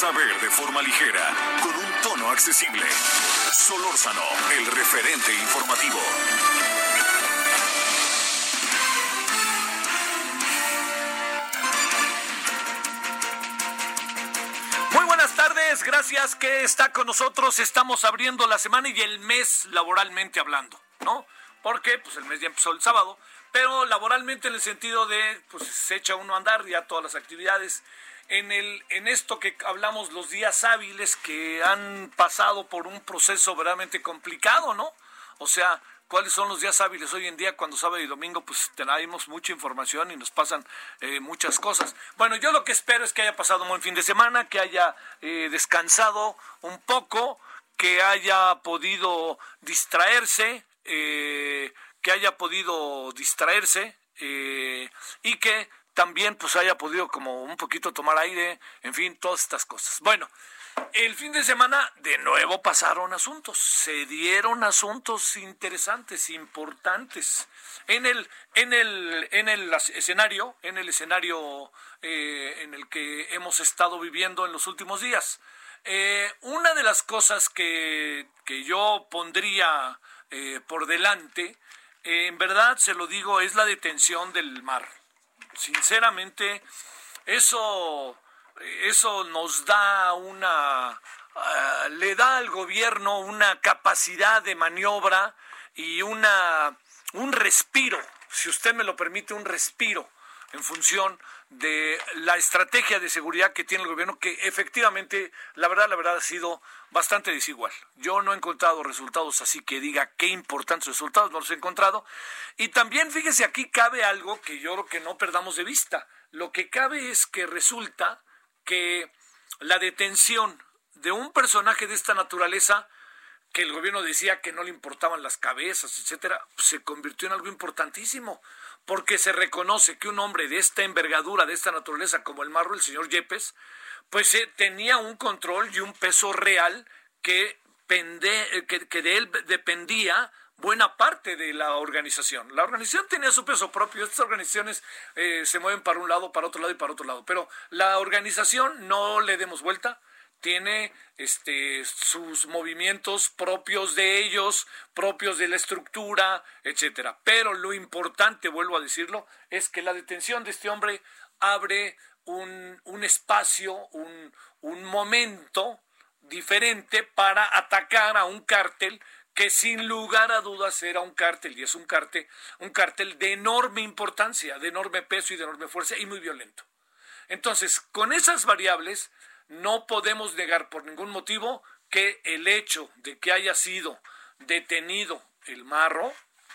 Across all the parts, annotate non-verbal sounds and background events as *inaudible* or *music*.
saber de forma ligera, con un tono accesible. Solórzano, el referente informativo. Muy buenas tardes, gracias que está con nosotros. Estamos abriendo la semana y el mes laboralmente hablando, ¿no? Porque pues el mes ya empezó el sábado, pero laboralmente en el sentido de pues se echa uno a andar ya todas las actividades. En el en esto que hablamos los días hábiles que han pasado por un proceso verdaderamente complicado, ¿no? O sea, cuáles son los días hábiles hoy en día cuando sábado y domingo pues tenemos mucha información y nos pasan eh, muchas cosas. Bueno, yo lo que espero es que haya pasado un buen fin de semana, que haya eh, descansado un poco, que haya podido distraerse, eh, que haya podido distraerse eh, y que también pues haya podido como un poquito tomar aire, en fin, todas estas cosas. Bueno, el fin de semana de nuevo pasaron asuntos, se dieron asuntos interesantes, importantes en el en el en el escenario, en el escenario eh, en el que hemos estado viviendo en los últimos días. Eh, una de las cosas que, que yo pondría eh, por delante, eh, en verdad se lo digo, es la detención del mar. Sinceramente, eso eso nos da una, uh, le da al gobierno una capacidad de maniobra y una, un respiro, si usted me lo permite, un respiro en función de la estrategia de seguridad que tiene el gobierno, que efectivamente, la verdad, la verdad ha sido bastante desigual. Yo no he encontrado resultados así que diga qué importantes resultados, no los he encontrado. Y también, fíjese, aquí cabe algo que yo creo que no perdamos de vista. Lo que cabe es que resulta que la detención de un personaje de esta naturaleza, que el gobierno decía que no le importaban las cabezas, etcétera, se convirtió en algo importantísimo, porque se reconoce que un hombre de esta envergadura, de esta naturaleza, como el marro, el señor Yepes, pues eh, tenía un control y un peso real que, pende, que, que de él dependía buena parte de la organización. La organización tenía su peso propio, estas organizaciones eh, se mueven para un lado, para otro lado y para otro lado, pero la organización no le demos vuelta, tiene este sus movimientos propios de ellos, propios de la estructura, etcétera. Pero lo importante, vuelvo a decirlo, es que la detención de este hombre abre un, un espacio, un, un momento diferente para atacar a un cártel que sin lugar a dudas era un cártel y es un cártel, un cártel de enorme importancia, de enorme peso y de enorme fuerza y muy violento. Entonces, con esas variables no podemos negar por ningún motivo que el hecho de que haya sido detenido el marro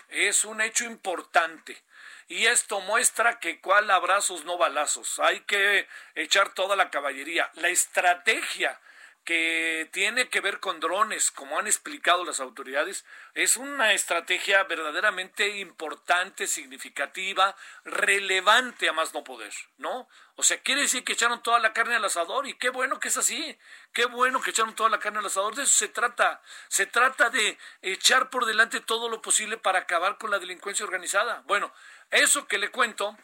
es un hecho importante. Y esto muestra que cuál abrazos no balazos. Hay que echar toda la caballería. La estrategia que tiene que ver con drones, como han explicado las autoridades, es una estrategia verdaderamente importante, significativa, relevante a más no poder, ¿no? O sea, quiere decir que echaron toda la carne al asador y qué bueno que es así, qué bueno que echaron toda la carne al asador, de eso se trata, se trata de echar por delante todo lo posible para acabar con la delincuencia organizada. Bueno, eso que le cuento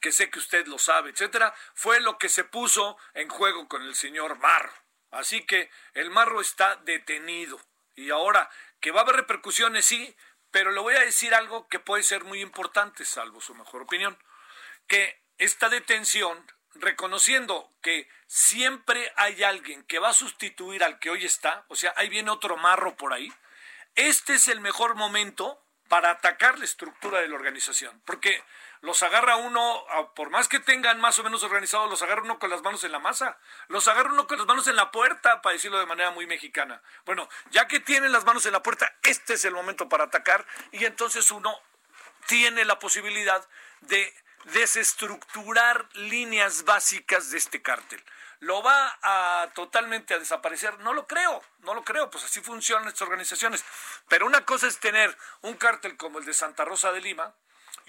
que sé que usted lo sabe, etcétera, fue lo que se puso en juego con el señor Marro. Así que el marro está detenido. Y ahora, que va a haber repercusiones, sí, pero le voy a decir algo que puede ser muy importante, salvo su mejor opinión, que esta detención, reconociendo que siempre hay alguien que va a sustituir al que hoy está, o sea, ahí viene otro marro por ahí, este es el mejor momento para atacar la estructura de la organización, porque los agarra uno, por más que tengan más o menos organizados, los agarra uno con las manos en la masa, los agarra uno con las manos en la puerta, para decirlo de manera muy mexicana. Bueno, ya que tienen las manos en la puerta, este es el momento para atacar y entonces uno tiene la posibilidad de desestructurar líneas básicas de este cártel. ¿Lo va a totalmente a desaparecer? No lo creo, no lo creo, pues así funcionan estas organizaciones. Pero una cosa es tener un cártel como el de Santa Rosa de Lima,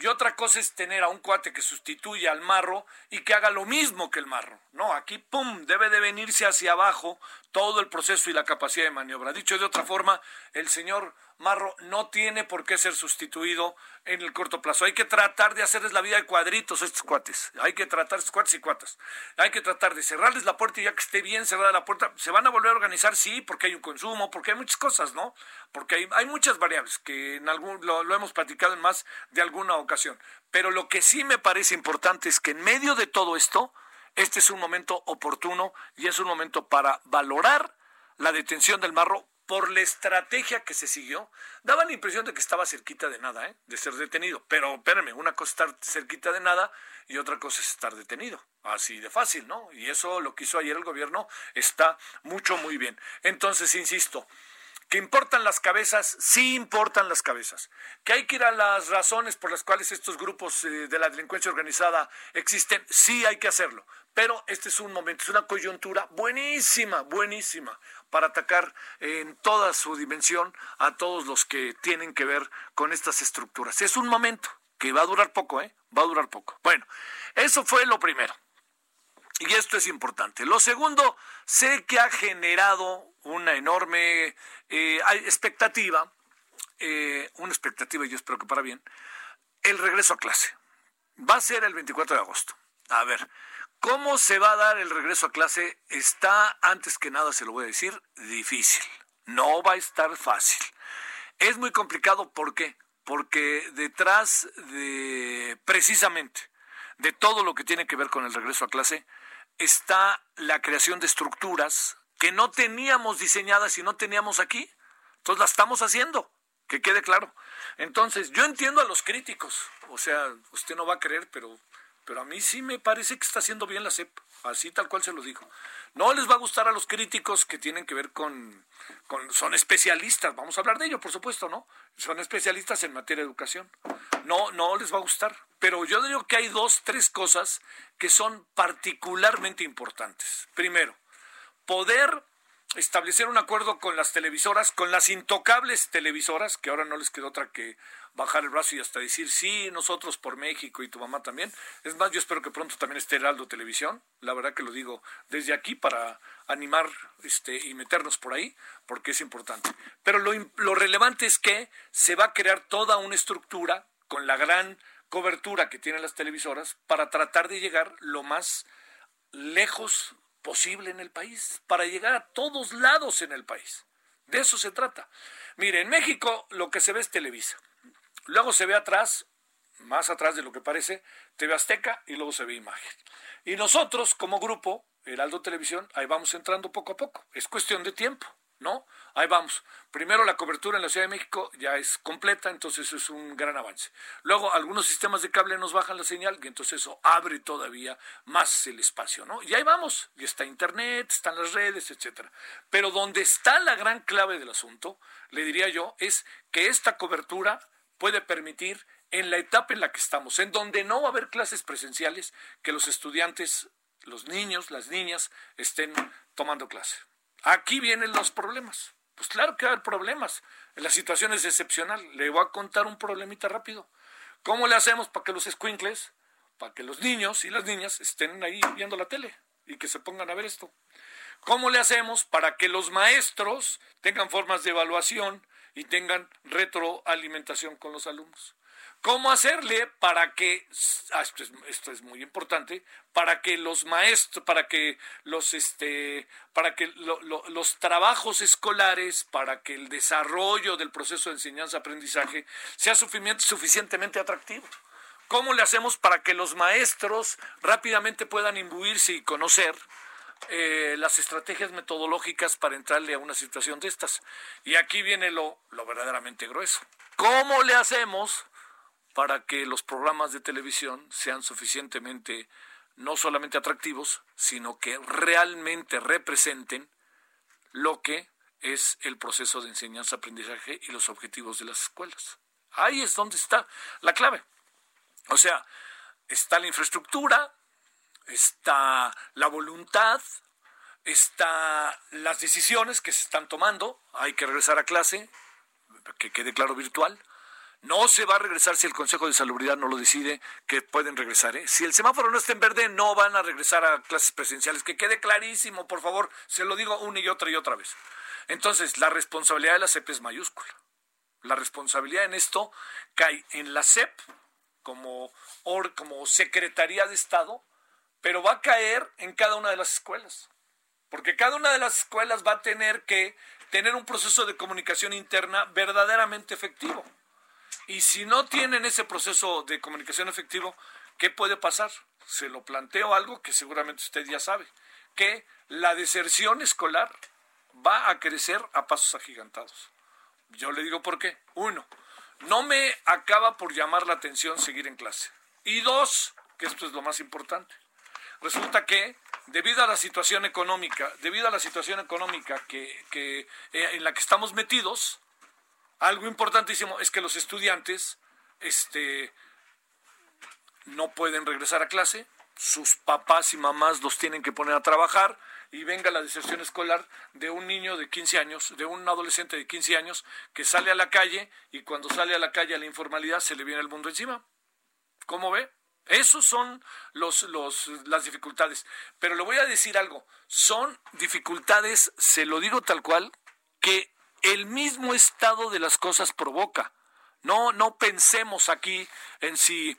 y otra cosa es tener a un cuate que sustituya al marro y que haga lo mismo que el marro. No, aquí, ¡pum!, debe de venirse hacia abajo todo el proceso y la capacidad de maniobra. Dicho de otra forma, el señor Marro no tiene por qué ser sustituido en el corto plazo. Hay que tratar de hacerles la vida de cuadritos a estos cuates. Hay que tratar, estos cuates y cuatas. Hay que tratar de cerrarles la puerta y ya que esté bien cerrada la puerta, se van a volver a organizar, sí, porque hay un consumo, porque hay muchas cosas, ¿no? Porque hay, hay muchas variables que en algún, lo, lo hemos platicado en más de alguna ocasión. Pero lo que sí me parece importante es que en medio de todo esto, este es un momento oportuno y es un momento para valorar la detención del marro por la estrategia que se siguió, daba la impresión de que estaba cerquita de nada, ¿eh? de ser detenido. Pero espérenme, una cosa es estar cerquita de nada y otra cosa es estar detenido. Así de fácil, ¿no? Y eso lo que hizo ayer el gobierno está mucho, muy bien. Entonces, insisto, que importan las cabezas, sí importan las cabezas. Que hay que ir a las razones por las cuales estos grupos eh, de la delincuencia organizada existen, sí hay que hacerlo. Pero este es un momento, es una coyuntura buenísima, buenísima para atacar en toda su dimensión a todos los que tienen que ver con estas estructuras. Es un momento que va a durar poco, ¿eh? Va a durar poco. Bueno, eso fue lo primero. Y esto es importante. Lo segundo, sé que ha generado una enorme eh, expectativa, eh, una expectativa, yo espero que para bien, el regreso a clase. Va a ser el 24 de agosto. A ver, ¿Cómo se va a dar el regreso a clase? Está, antes que nada, se lo voy a decir, difícil. No va a estar fácil. Es muy complicado, ¿por qué? Porque detrás de, precisamente, de todo lo que tiene que ver con el regreso a clase, está la creación de estructuras que no teníamos diseñadas y no teníamos aquí. Entonces las estamos haciendo, que quede claro. Entonces, yo entiendo a los críticos, o sea, usted no va a creer, pero pero a mí sí me parece que está haciendo bien la CEP, así tal cual se lo dijo. No les va a gustar a los críticos que tienen que ver con, son especialistas, vamos a hablar de ello, por supuesto, ¿no? Son especialistas en materia de educación. No, no les va a gustar. Pero yo digo que hay dos, tres cosas que son particularmente importantes. Primero, poder establecer un acuerdo con las televisoras, con las intocables televisoras, que ahora no les queda otra que bajar el brazo y hasta decir, sí, nosotros por México y tu mamá también. Es más, yo espero que pronto también esté Heraldo Televisión. La verdad que lo digo desde aquí para animar este, y meternos por ahí, porque es importante. Pero lo, lo relevante es que se va a crear toda una estructura con la gran cobertura que tienen las televisoras para tratar de llegar lo más lejos posible en el país, para llegar a todos lados en el país. De eso se trata. Mire, en México lo que se ve es Televisa. Luego se ve atrás, más atrás de lo que parece, TV Azteca y luego se ve imagen. Y nosotros, como grupo, Heraldo Televisión, ahí vamos entrando poco a poco. Es cuestión de tiempo, ¿no? Ahí vamos. Primero la cobertura en la Ciudad de México ya es completa, entonces es un gran avance. Luego algunos sistemas de cable nos bajan la señal y entonces eso abre todavía más el espacio, ¿no? Y ahí vamos. Y está Internet, están las redes, etcétera. Pero donde está la gran clave del asunto, le diría yo, es que esta cobertura puede permitir en la etapa en la que estamos, en donde no va a haber clases presenciales, que los estudiantes, los niños, las niñas estén tomando clase. Aquí vienen los problemas. Pues claro que va a haber problemas. La situación es excepcional. Le voy a contar un problemita rápido. ¿Cómo le hacemos para que los squinkles, para que los niños y las niñas estén ahí viendo la tele y que se pongan a ver esto? ¿Cómo le hacemos para que los maestros tengan formas de evaluación y tengan retroalimentación con los alumnos. ¿Cómo hacerle para que, ah, esto, es, muy importante, para que los maestros, para que los, este, para que los trabajos escolares, para que el desarrollo del proceso de enseñanza-aprendizaje sea suficientemente atractivo? ¿Cómo le hacemos para que los maestros rápidamente puedan imbuirse y conocer eh, las estrategias metodológicas para entrarle a una situación de estas. Y aquí viene lo, lo verdaderamente grueso. ¿Cómo le hacemos para que los programas de televisión sean suficientemente no solamente atractivos, sino que realmente representen lo que es el proceso de enseñanza-aprendizaje y los objetivos de las escuelas? Ahí es donde está la clave. O sea, está la infraestructura, está la voluntad, está las decisiones que se están tomando, hay que regresar a clase, que quede claro virtual. No se va a regresar si el Consejo de Salubridad no lo decide, que pueden regresar. ¿eh? Si el semáforo no está en verde, no van a regresar a clases presenciales. Que quede clarísimo, por favor. Se lo digo una y otra y otra vez. Entonces, la responsabilidad de la CEP es mayúscula. La responsabilidad en esto cae en la CEP como, como Secretaría de Estado, pero va a caer en cada una de las escuelas. Porque cada una de las escuelas va a tener que tener un proceso de comunicación interna verdaderamente efectivo. Y si no tienen ese proceso de comunicación efectivo, ¿qué puede pasar? Se lo planteo algo que seguramente usted ya sabe, que la deserción escolar va a crecer a pasos agigantados. Yo le digo por qué. Uno, no me acaba por llamar la atención seguir en clase. Y dos, que esto es lo más importante. Resulta que debido a la situación económica, debido a la situación económica que, eh, en la que estamos metidos, algo importantísimo es que los estudiantes este, no pueden regresar a clase, sus papás y mamás los tienen que poner a trabajar y venga la deserción escolar de un niño de 15 años, de un adolescente de 15 años que sale a la calle y cuando sale a la calle a la informalidad se le viene el mundo encima. ¿Cómo ve? Esos son los, los, las dificultades. Pero le voy a decir algo, son dificultades, se lo digo tal cual, que el mismo estado de las cosas provoca. No, no pensemos aquí en si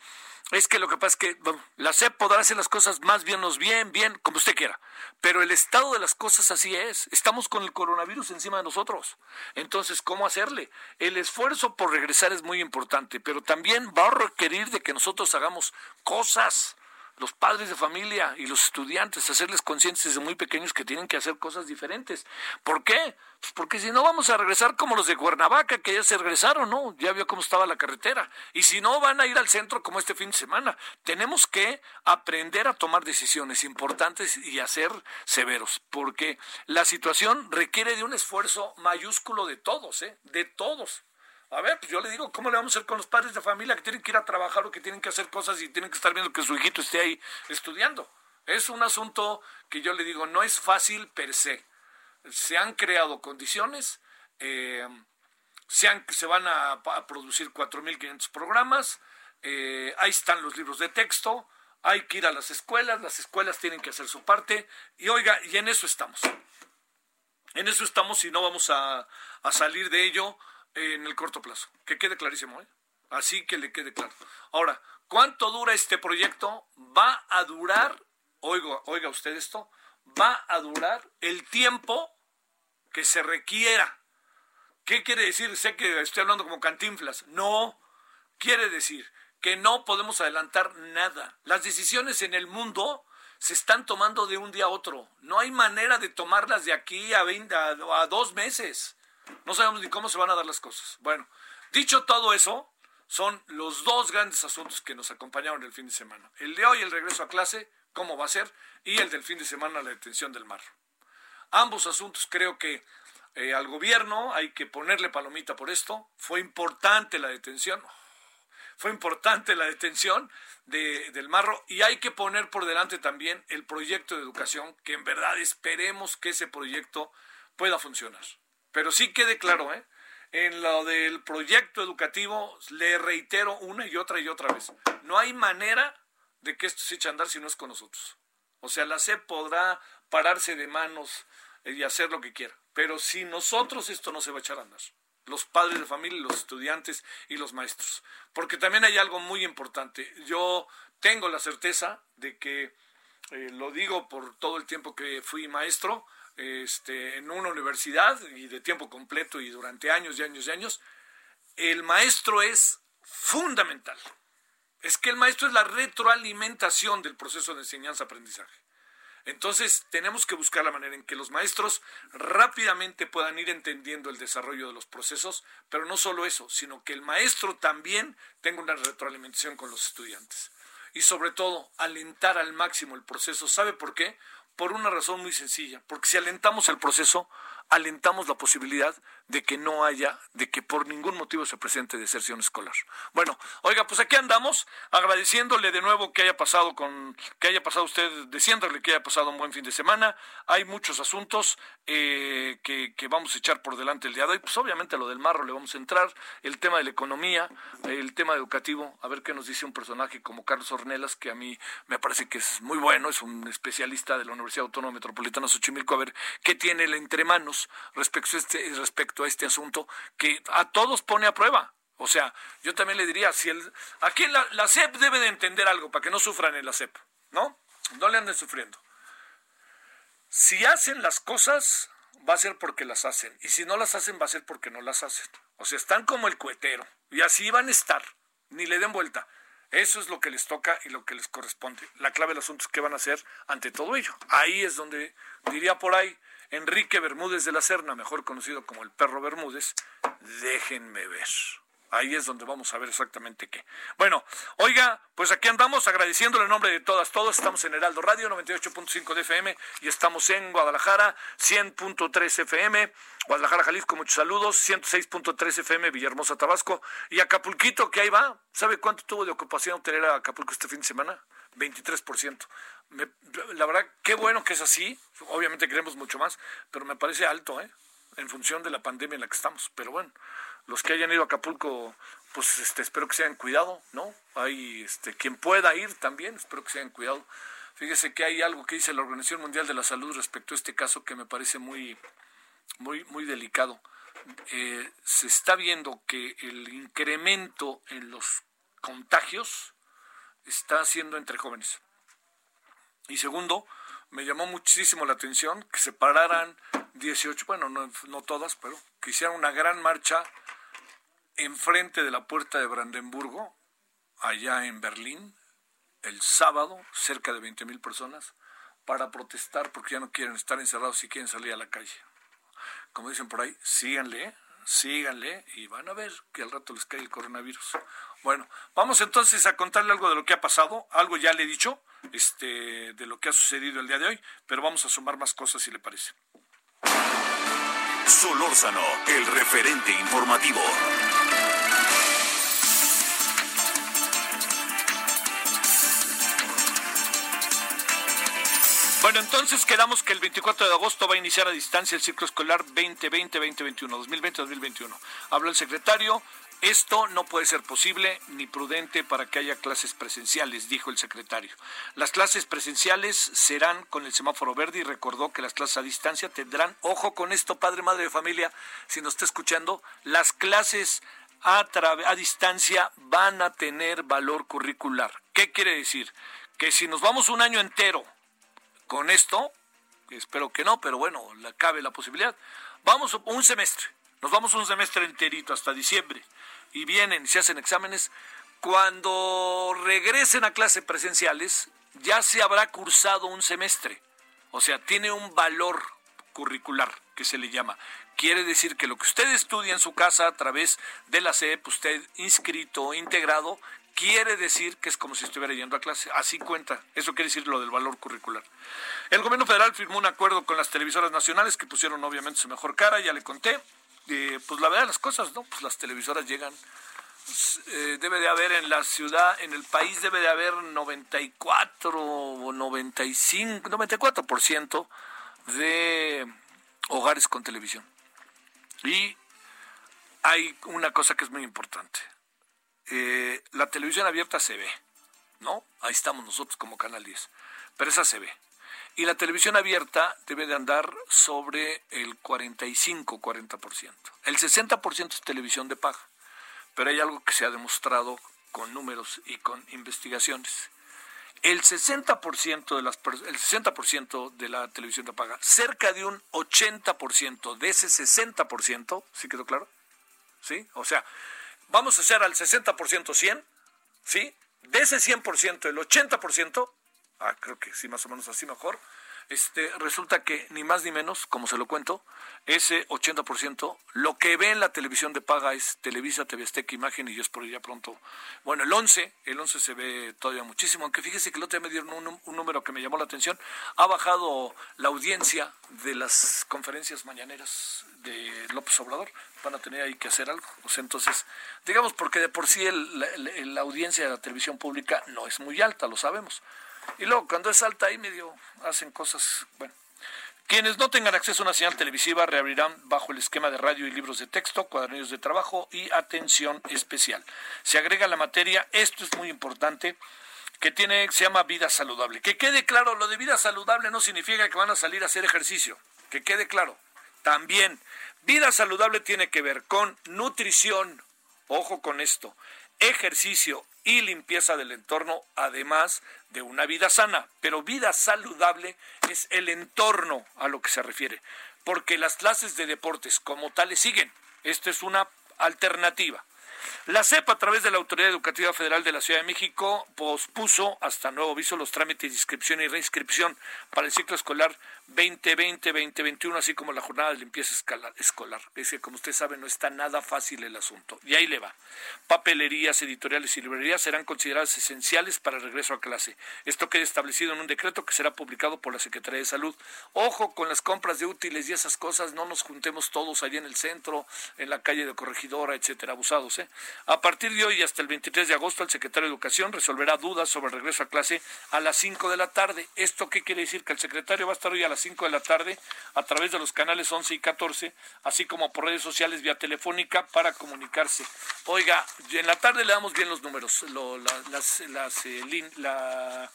es que lo que pasa es que la SEP podrá hacer las cosas más bien, bien, bien, como usted quiera. Pero el estado de las cosas así es. Estamos con el coronavirus encima de nosotros. Entonces, ¿cómo hacerle? El esfuerzo por regresar es muy importante, pero también va a requerir de que nosotros hagamos cosas los padres de familia y los estudiantes, hacerles conscientes desde muy pequeños que tienen que hacer cosas diferentes. ¿Por qué? Pues porque si no vamos a regresar como los de Cuernavaca, que ya se regresaron, ¿no? Ya vio cómo estaba la carretera. Y si no, van a ir al centro como este fin de semana. Tenemos que aprender a tomar decisiones importantes y a ser severos, porque la situación requiere de un esfuerzo mayúsculo de todos, ¿eh? De todos. A ver, pues yo le digo, ¿cómo le vamos a hacer con los padres de familia que tienen que ir a trabajar o que tienen que hacer cosas y tienen que estar viendo que su hijito esté ahí estudiando? Es un asunto que yo le digo, no es fácil per se. Se han creado condiciones, eh, se, se, van a, a producir 4.500 programas, eh, ahí están los libros de texto, hay que ir a las escuelas, las escuelas tienen que hacer su parte, y oiga, y en eso estamos. En eso estamos y no vamos a salir de ello en el corto plazo. Que quede clarísimo, ¿eh? Así que le quede claro. Ahora, ¿cuánto dura este proyecto? Va a durar, oiga, oiga usted esto, va a durar el tiempo que se requiera. ¿Qué quiere decir? Sé que estoy hablando como cantinflas. No, quiere decir que no podemos adelantar nada. Las decisiones en el mundo se están tomando de un día a otro. No hay manera de tomarlas de aquí a, 20, a dos meses. No sabemos ni cómo se van a dar las cosas. Bueno, dicho todo eso, son los dos grandes asuntos que nos acompañaron el fin de semana. El de hoy, el regreso a clase, cómo va a ser, y el del fin de semana, la detención del mar. Ambos asuntos creo que eh, al gobierno hay que ponerle palomita por esto. Fue importante la detención, fue importante la detención de, del marro y hay que poner por delante también el proyecto de educación, que en verdad esperemos que ese proyecto pueda funcionar. Pero sí quede claro, ¿eh? En lo del proyecto educativo, le reitero una y otra y otra vez, no hay manera de que esto se eche a andar si no es con nosotros. O sea, la SEP podrá pararse de manos y hacer lo que quiera, pero sin nosotros esto no se va a echar a andar. Los padres de familia, los estudiantes y los maestros. Porque también hay algo muy importante. Yo tengo la certeza de que, eh, lo digo por todo el tiempo que fui maestro, este, en una universidad y de tiempo completo y durante años y años y años, el maestro es fundamental. Es que el maestro es la retroalimentación del proceso de enseñanza-aprendizaje. Entonces tenemos que buscar la manera en que los maestros rápidamente puedan ir entendiendo el desarrollo de los procesos, pero no solo eso, sino que el maestro también tenga una retroalimentación con los estudiantes. Y sobre todo, alentar al máximo el proceso. ¿Sabe por qué? Por una razón muy sencilla, porque si alentamos el proceso, alentamos la posibilidad de que no haya, de que por ningún motivo se presente deserción escolar. Bueno, oiga, pues aquí andamos, agradeciéndole de nuevo que haya pasado con, que haya pasado usted, diciéndole que haya pasado un buen fin de semana. Hay muchos asuntos eh, que, que, vamos a echar por delante el día de hoy. Pues obviamente lo del marro le vamos a entrar, el tema de la economía, el tema educativo, a ver qué nos dice un personaje como Carlos Ornelas, que a mí me parece que es muy bueno, es un especialista de la Universidad Autónoma Metropolitana Xochimilco, a ver qué tiene entre manos respecto a este, respecto a este asunto que a todos pone a prueba. O sea, yo también le diría, si el, aquí la, CEP debe de entender algo para que no sufran en la CEP, ¿no? No le anden sufriendo. Si hacen las cosas, va a ser porque las hacen. Y si no las hacen, va a ser porque no las hacen. O sea, están como el cuetero. Y así van a estar. Ni le den vuelta. Eso es lo que les toca y lo que les corresponde. La clave del asunto es qué van a hacer ante todo ello. Ahí es donde, diría por ahí, Enrique Bermúdez de la Serna, mejor conocido como el perro Bermúdez, déjenme ver. Ahí es donde vamos a ver exactamente qué. Bueno, oiga, pues aquí andamos agradeciéndole en nombre de todas, todos. Estamos en Heraldo Radio 98.5 de FM y estamos en Guadalajara 100.3 FM, Guadalajara, Jalisco, muchos saludos, 106.3 FM, Villahermosa, Tabasco y Acapulquito, que ahí va. ¿Sabe cuánto tuvo de ocupación tener a Acapulco este fin de semana? 23% la verdad, qué bueno que es así. Obviamente queremos mucho más, pero me parece alto, ¿eh? En función de la pandemia en la que estamos. Pero bueno, los que hayan ido a Acapulco, pues este, espero que se hayan cuidado, ¿no? Hay este, quien pueda ir también, espero que se hayan cuidado. Fíjese que hay algo que dice la Organización Mundial de la Salud respecto a este caso que me parece muy, muy, muy delicado. Eh, se está viendo que el incremento en los contagios está siendo entre jóvenes. Y segundo, me llamó muchísimo la atención que se pararan 18, bueno, no, todas, pero que hicieran una gran marcha enfrente de la puerta de Brandenburgo, allá en Berlín, el sábado, cerca de 20 mil personas, para protestar porque ya no quieren estar encerrados y quieren salir a la calle. Como dicen por ahí, síganle, síganle y van a ver que al rato les cae el coronavirus. Bueno, vamos entonces a contarle algo de lo que ha pasado, algo ya le he dicho, este, de lo que ha sucedido el día de hoy, pero vamos a sumar más cosas si le parece. Solórzano, el referente informativo. Bueno, entonces quedamos que el 24 de agosto va a iniciar a distancia el ciclo escolar 2020-2021, 2020-2021. Habla el secretario, esto no puede ser posible ni prudente para que haya clases presenciales, dijo el secretario. Las clases presenciales serán con el semáforo verde y recordó que las clases a distancia tendrán, ojo con esto, padre, madre de familia, si nos está escuchando, las clases a, a distancia van a tener valor curricular. ¿Qué quiere decir? Que si nos vamos un año entero con esto, espero que no, pero bueno, la, cabe la posibilidad, vamos un semestre nos vamos un semestre enterito hasta diciembre y vienen se hacen exámenes. Cuando regresen a clases presenciales, ya se habrá cursado un semestre. O sea, tiene un valor curricular que se le llama. Quiere decir que lo que usted estudia en su casa a través de la CEP, usted inscrito, integrado, quiere decir que es como si estuviera yendo a clase. Así cuenta. Eso quiere decir lo del valor curricular. El gobierno federal firmó un acuerdo con las televisoras nacionales que pusieron obviamente su mejor cara, ya le conté pues la verdad las cosas, ¿no? Pues las televisoras llegan, pues, eh, debe de haber en la ciudad, en el país debe de haber 94 o 95, 94% de hogares con televisión. Y hay una cosa que es muy importante. Eh, la televisión abierta se ve, ¿no? Ahí estamos nosotros como Canal 10. Pero esa se ve. Y la televisión abierta debe de andar sobre el 45-40%. El 60% es televisión de paga. Pero hay algo que se ha demostrado con números y con investigaciones. El 60% de las el 60% de la televisión de paga, cerca de un 80% de ese 60%, ¿sí quedó claro? ¿Sí? O sea, vamos a hacer al 60% 100, ¿sí? De ese 100%, el 80% ah, creo que sí, más o menos así mejor, este, resulta que ni más ni menos, como se lo cuento, ese 80%, lo que ve en la televisión de paga es Televisa, TV Azteca, Imagen y yo espero ya pronto. Bueno, el 11, el 11 se ve todavía muchísimo, aunque fíjese que el otro día me dieron un, un número que me llamó la atención. Ha bajado la audiencia de las conferencias mañaneras de López Obrador. Van a tener ahí que hacer algo. O sea, entonces, digamos, porque de por sí el, la audiencia de la televisión pública no es muy alta, lo sabemos. Y luego, cuando es alta, ahí medio hacen cosas, bueno. Quienes no tengan acceso a una señal televisiva reabrirán bajo el esquema de radio y libros de texto, cuadernillos de trabajo y atención especial. Se agrega la materia, esto es muy importante, que tiene, se llama vida saludable. Que quede claro, lo de vida saludable no significa que van a salir a hacer ejercicio. Que quede claro. También, vida saludable tiene que ver con nutrición, ojo con esto, ejercicio y limpieza del entorno, además de una vida sana. Pero vida saludable es el entorno a lo que se refiere, porque las clases de deportes como tales siguen. Esta es una alternativa. La CEP, a través de la Autoridad Educativa Federal de la Ciudad de México, pospuso hasta nuevo aviso los trámites de inscripción y reinscripción para el ciclo escolar 2020-2021, así como la jornada de limpieza escolar. Es que, como usted sabe, no está nada fácil el asunto. Y ahí le va. Papelerías, editoriales y librerías serán consideradas esenciales para el regreso a clase. Esto queda establecido en un decreto que será publicado por la Secretaría de Salud. Ojo con las compras de útiles y esas cosas, no nos juntemos todos allí en el centro, en la calle de Corregidora, etcétera, abusados. ¿eh? A partir de hoy hasta el 23 de agosto, el secretario de Educación resolverá dudas sobre el regreso a clase a las 5 de la tarde. ¿Esto qué quiere decir? Que el secretario va a estar hoy a las 5 de la tarde a través de los canales 11 y 14, así como por redes sociales vía telefónica para comunicarse. Oiga, en la tarde le damos bien los números, las, las, eh,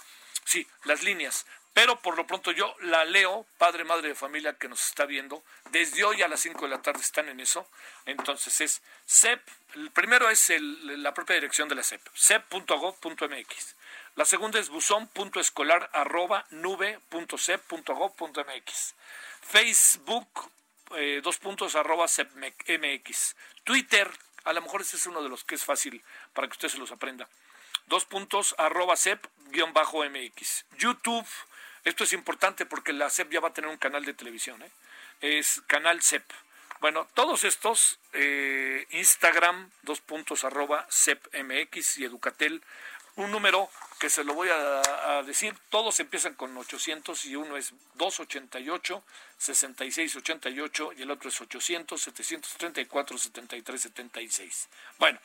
sí, las líneas. Pero por lo pronto yo la leo, padre, madre de familia que nos está viendo, desde hoy a las 5 de la tarde están en eso. Entonces es CEP, el primero es el, la propia dirección de la CEP, cep.gov.mx. La segunda es buzón.escolar arroba nube.cep.gov.mx. Facebook, eh, dos puntos arroba CEPMX. Twitter, a lo mejor ese es uno de los que es fácil para que usted se los aprenda. Dos puntos arroba CEP-MX. YouTube, esto es importante porque la CEP ya va a tener un canal de televisión, ¿eh? es canal CEP. Bueno, todos estos, eh, Instagram, dos puntos arroba y Educatel un número que se lo voy a, decir, todos empiezan con 800 y uno es 288, 6688 y el otro es 800, 734, 73, 76. Bueno,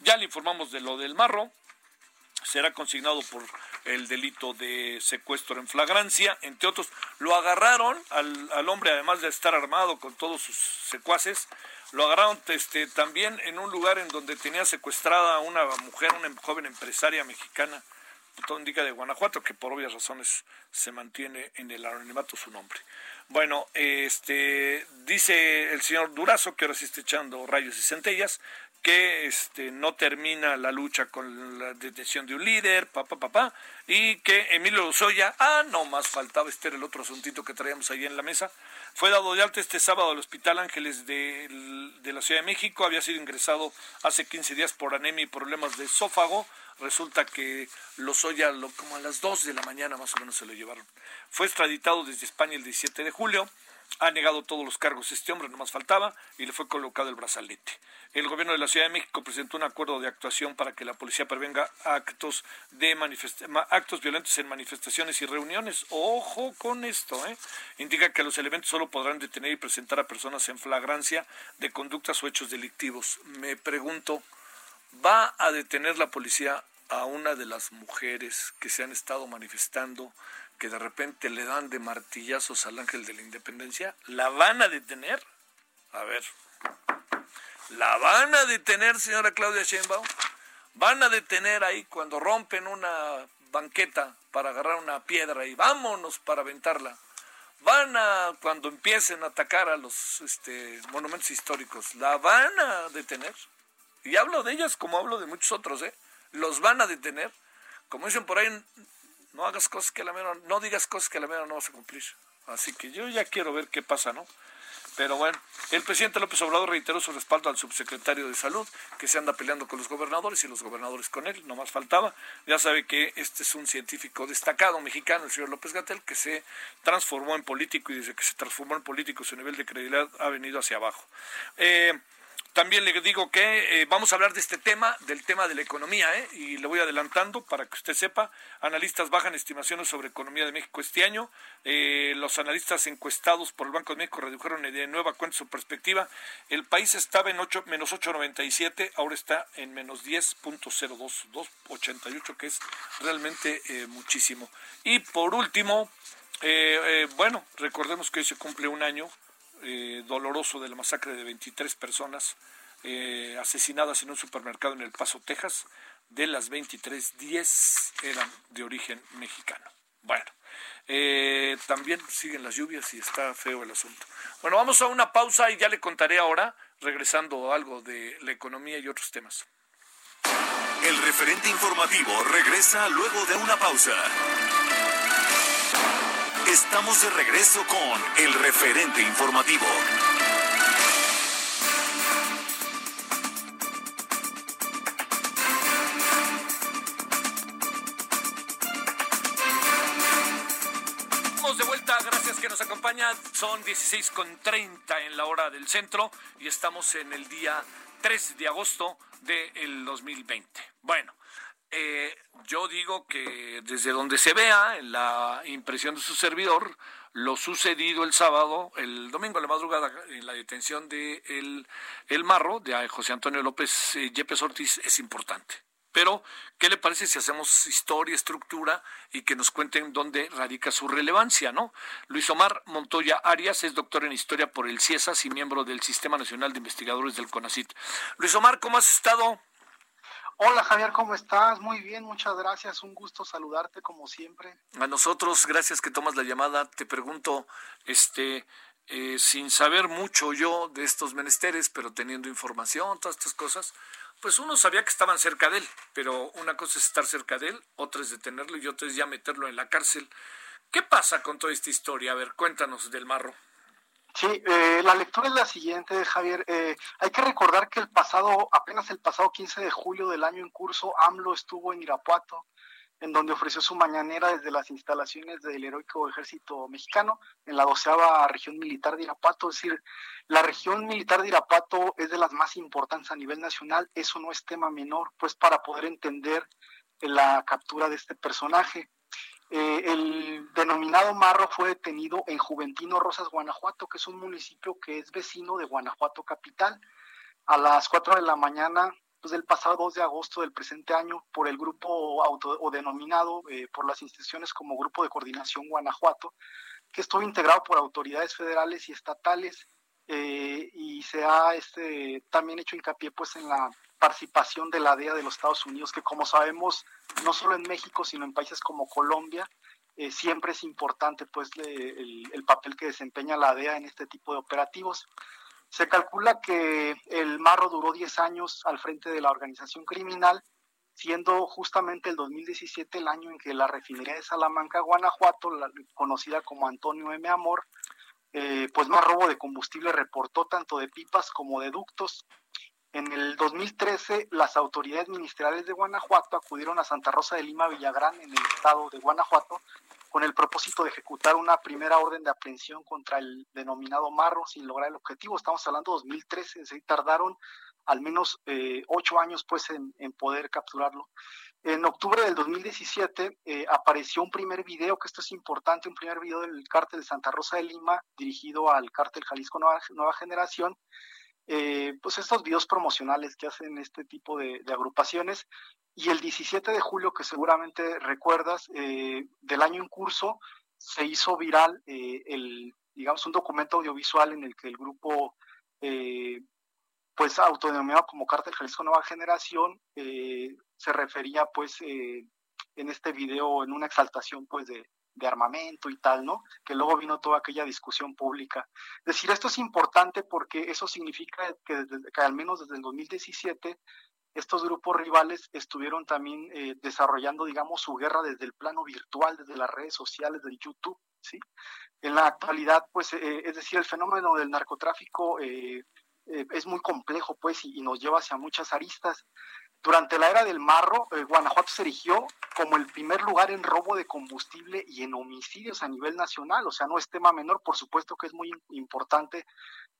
ya le informamos de lo del marro, será consignado por el delito de secuestro en flagrancia, entre otros. Lo agarraron al, al hombre, además de estar armado con todos sus secuaces, lo agarraron este, también en un lugar en donde tenía secuestrada a una mujer, una joven empresaria mexicana, indica de Guanajuato, que por obvias razones se mantiene en el anonimato su nombre. Bueno, este dice el señor Durazo, que ahora sí está echando rayos y centellas, que este, no termina la lucha con la detención de un líder, papá, papá, y que Emilio Lozoya, ah, no más faltaba este era el otro asuntito que traíamos ahí en la mesa, fue dado de alta este sábado al Hospital Ángeles de, la Ciudad de México, había sido ingresado hace 15 días por anemia y problemas de esófago, resulta que Lozoya, lo, como a las 2 de la mañana más o menos se lo llevaron. Fue extraditado desde España el 17 de julio, ha negado todos los cargos este hombre, no más faltaba, y le fue colocado el brazalete. El gobierno de la Ciudad de México presentó un acuerdo de actuación para que la policía prevenga actos de actos violentos en manifestaciones y reuniones. Ojo con esto, ¿eh? Indica que los elementos solo podrán detener y presentar a personas en flagrancia de conductas o hechos delictivos. Me pregunto, ¿va a detener la policía a una de las mujeres que se han estado manifestando que de repente le dan de martillazos al ángel de la independencia, ¿la van a detener? A ver, ¿la van a detener, señora Claudia Sheinbaum? ¿Van a detener ahí cuando rompen una banqueta para agarrar una piedra y vámonos para aventarla? ¿Van a, cuando empiecen a atacar a los este, monumentos históricos, la van a detener? Y hablo de ellas como hablo de muchos otros, ¿eh? Los van a detener. Como dicen por ahí, no hagas cosas que la mera, no digas cosas que la mera no vas a cumplir. Así que yo ya quiero ver qué pasa, ¿no? Pero bueno, el presidente López Obrador reiteró su respaldo al subsecretario de Salud, que se anda peleando con los gobernadores y los gobernadores con él, no más faltaba. Ya sabe que este es un científico destacado mexicano, el señor López Gatel, que se transformó en político y desde que se transformó en político su nivel de credibilidad ha venido hacia abajo. Eh, también le digo que eh, vamos a hablar de este tema, del tema de la economía, ¿eh? y le voy adelantando para que usted sepa, analistas bajan estimaciones sobre economía de México este año, eh, los analistas encuestados por el Banco de México redujeron de nueva cuenta su perspectiva, el país estaba en 8, menos 8,97, ahora está en menos 10.02, 2,88, que es realmente eh, muchísimo. Y por último, bueno, recordemos que hoy se cumple un año eh, doloroso de la masacre de 23 personas eh, asesinadas en un supermercado en El Paso, Texas. De las 23, 10 eran de origen mexicano. Bueno, eh, también siguen las lluvias y está feo el asunto. Bueno, vamos a una pausa y ya le contaré ahora, regresando algo de la economía y otros temas. El referente informativo regresa luego de una pausa. Estamos de regreso con el referente informativo. De vuelta, gracias que nos acompaña. Son 16 con 30 en la hora del centro y estamos en el día 3 de agosto del 2020. Bueno, eh, yo digo que desde donde se vea en la impresión de su servidor, lo sucedido el sábado, el domingo a la madrugada, en la detención de el, Marro, de José Antonio López eh, Yepes Ortiz, es importante. Pero, ¿qué le parece si hacemos historia, estructura y que nos cuenten dónde radica su relevancia, no? Luis Omar Montoya Arias es doctor en historia por el CIESAS y miembro del Sistema Nacional de Investigadores del CONACIT. Luis Omar, ¿cómo has estado? Hola Javier, ¿cómo estás? Muy bien, muchas gracias. Un gusto saludarte como siempre. A nosotros, gracias que tomas la llamada. Te pregunto, este, eh, sin saber mucho yo de estos menesteres, pero teniendo información, todas estas cosas, pues uno sabía que estaban cerca de él, pero una cosa es estar cerca de él, otra es detenerlo y otra es ya meterlo en la cárcel. ¿Qué pasa con toda esta historia? A ver, cuéntanos del marro. Sí, eh, la lectura es la siguiente, Javier. Eh, hay que recordar que el pasado, apenas el pasado 15 de julio del año en curso, AMLO estuvo en Irapuato, en donde ofreció su mañanera desde las instalaciones del heroico ejército mexicano en la doceava región militar de Irapuato. Es decir, la región militar de Irapuato es de las más importantes a nivel nacional. Eso no es tema menor, pues para poder entender la captura de este personaje. Eh, el denominado Marro fue detenido en Juventino Rosas, Guanajuato, que es un municipio que es vecino de Guanajuato capital. A las 4 de la mañana pues, del pasado 2 de agosto del presente año, por el grupo auto, o denominado eh, por las instituciones como Grupo de Coordinación Guanajuato, que estuvo integrado por autoridades federales y estatales eh, y se ha este, también hecho hincapié pues en la participación de la DEA de los Estados Unidos, que como sabemos, no solo en México, sino en países como Colombia, eh, siempre es importante pues el, papel que desempeña la DEA en este tipo de operativos. Se calcula que el Marro duró 10 años al frente de la organización criminal, siendo justamente el 2017 el año en que la refinería de Salamanca, Guanajuato, conocida como Antonio M. Amor, eh, pues más robo de combustible reportó tanto de pipas como de ductos. En el 2013, las autoridades ministeriales de Guanajuato acudieron a Santa Rosa de Lima, Villagrán, en el estado de Guanajuato, con el propósito de ejecutar una primera orden de aprehensión contra el denominado Marro sin lograr el objetivo. Estamos hablando de 2013, se tardaron al menos eh, ocho años pues en, poder capturarlo. En octubre del 2017 eh, apareció un primer video, que esto es importante, un primer video del cártel de Santa Rosa de Lima, dirigido al cártel Jalisco Nueva, Generación. Eh, pues estos videos promocionales que hacen este tipo de, agrupaciones. Y el 17 de julio, que seguramente recuerdas, eh, del año en curso, se hizo viral el, digamos, un documento audiovisual en el que el grupo pues autodenominado como Cártel Jalisco Nueva Generación, eh, se refería pues eh, en este video en una exaltación pues de, armamento y tal, ¿no? Que luego vino toda aquella discusión pública. Es decir, esto es importante porque eso significa que, al menos desde el 2017 estos grupos rivales estuvieron también eh, desarrollando, digamos, su guerra desde el plano virtual, desde las redes sociales, del YouTube. ¿sí? En la actualidad, pues, eh, es decir, el fenómeno del narcotráfico eh, eh, es muy complejo, pues, y, nos lleva hacia muchas aristas. Durante la era del marro, Guanajuato se erigió como el primer lugar en robo de combustible y en homicidios a nivel nacional. O sea, no es tema menor, por supuesto que es muy importante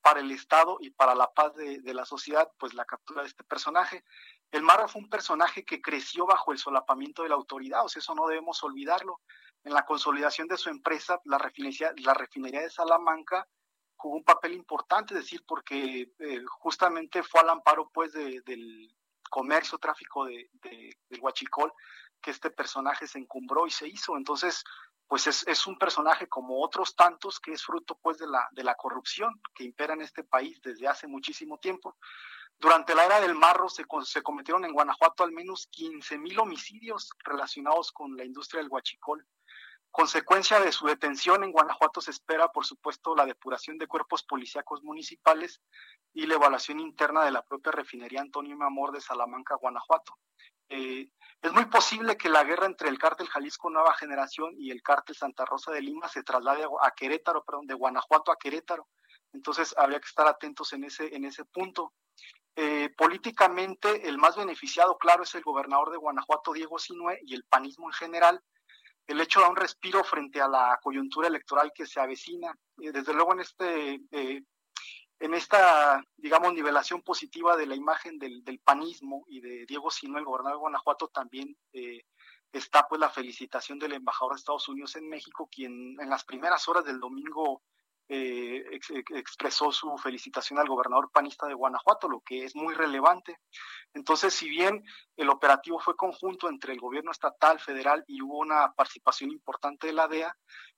para el Estado y para la paz de, de la sociedad, pues la captura de este personaje. El Marro fue un personaje que creció bajo el solapamiento de la autoridad, o sea, eso no debemos olvidarlo. En la consolidación de su empresa, la refinería, la refinería de Salamanca jugó un papel importante, es decir, porque eh, justamente fue al amparo pues del comercio, tráfico de, del huachicol, que este personaje se encumbró y se hizo. Entonces, pues es, es, un personaje como otros tantos que es fruto pues de la, de la corrupción que impera en este país desde hace muchísimo tiempo. Durante la era del marro se, se cometieron en Guanajuato al menos 15 mil homicidios relacionados con la industria del huachicol. Consecuencia de su detención en Guanajuato se espera, por supuesto, la depuración de cuerpos policíacos municipales y la evaluación interna de la propia refinería Antonio Mamor de Salamanca, Guanajuato. Eh, es muy posible que la guerra entre el cártel Jalisco Nueva Generación y el cártel Santa Rosa de Lima se traslade a Querétaro, perdón, de Guanajuato a Querétaro. Entonces habría que estar atentos en ese, en ese punto. Eh, políticamente, el más beneficiado, claro, es el gobernador de Guanajuato, Diego Sinue, y el panismo en general, el hecho da un respiro frente a la coyuntura electoral que se avecina. Eh, desde luego en este eh, en esta, digamos, nivelación positiva de la imagen del, panismo y de Diego Sino, el gobernador de Guanajuato, también eh, está pues la felicitación del embajador de Estados Unidos en México, quien en las primeras horas del domingo eh, expresó su felicitación al gobernador panista de Guanajuato, lo que es muy relevante. Entonces, si bien el operativo fue conjunto entre el gobierno estatal, federal y hubo una participación importante de la DEA,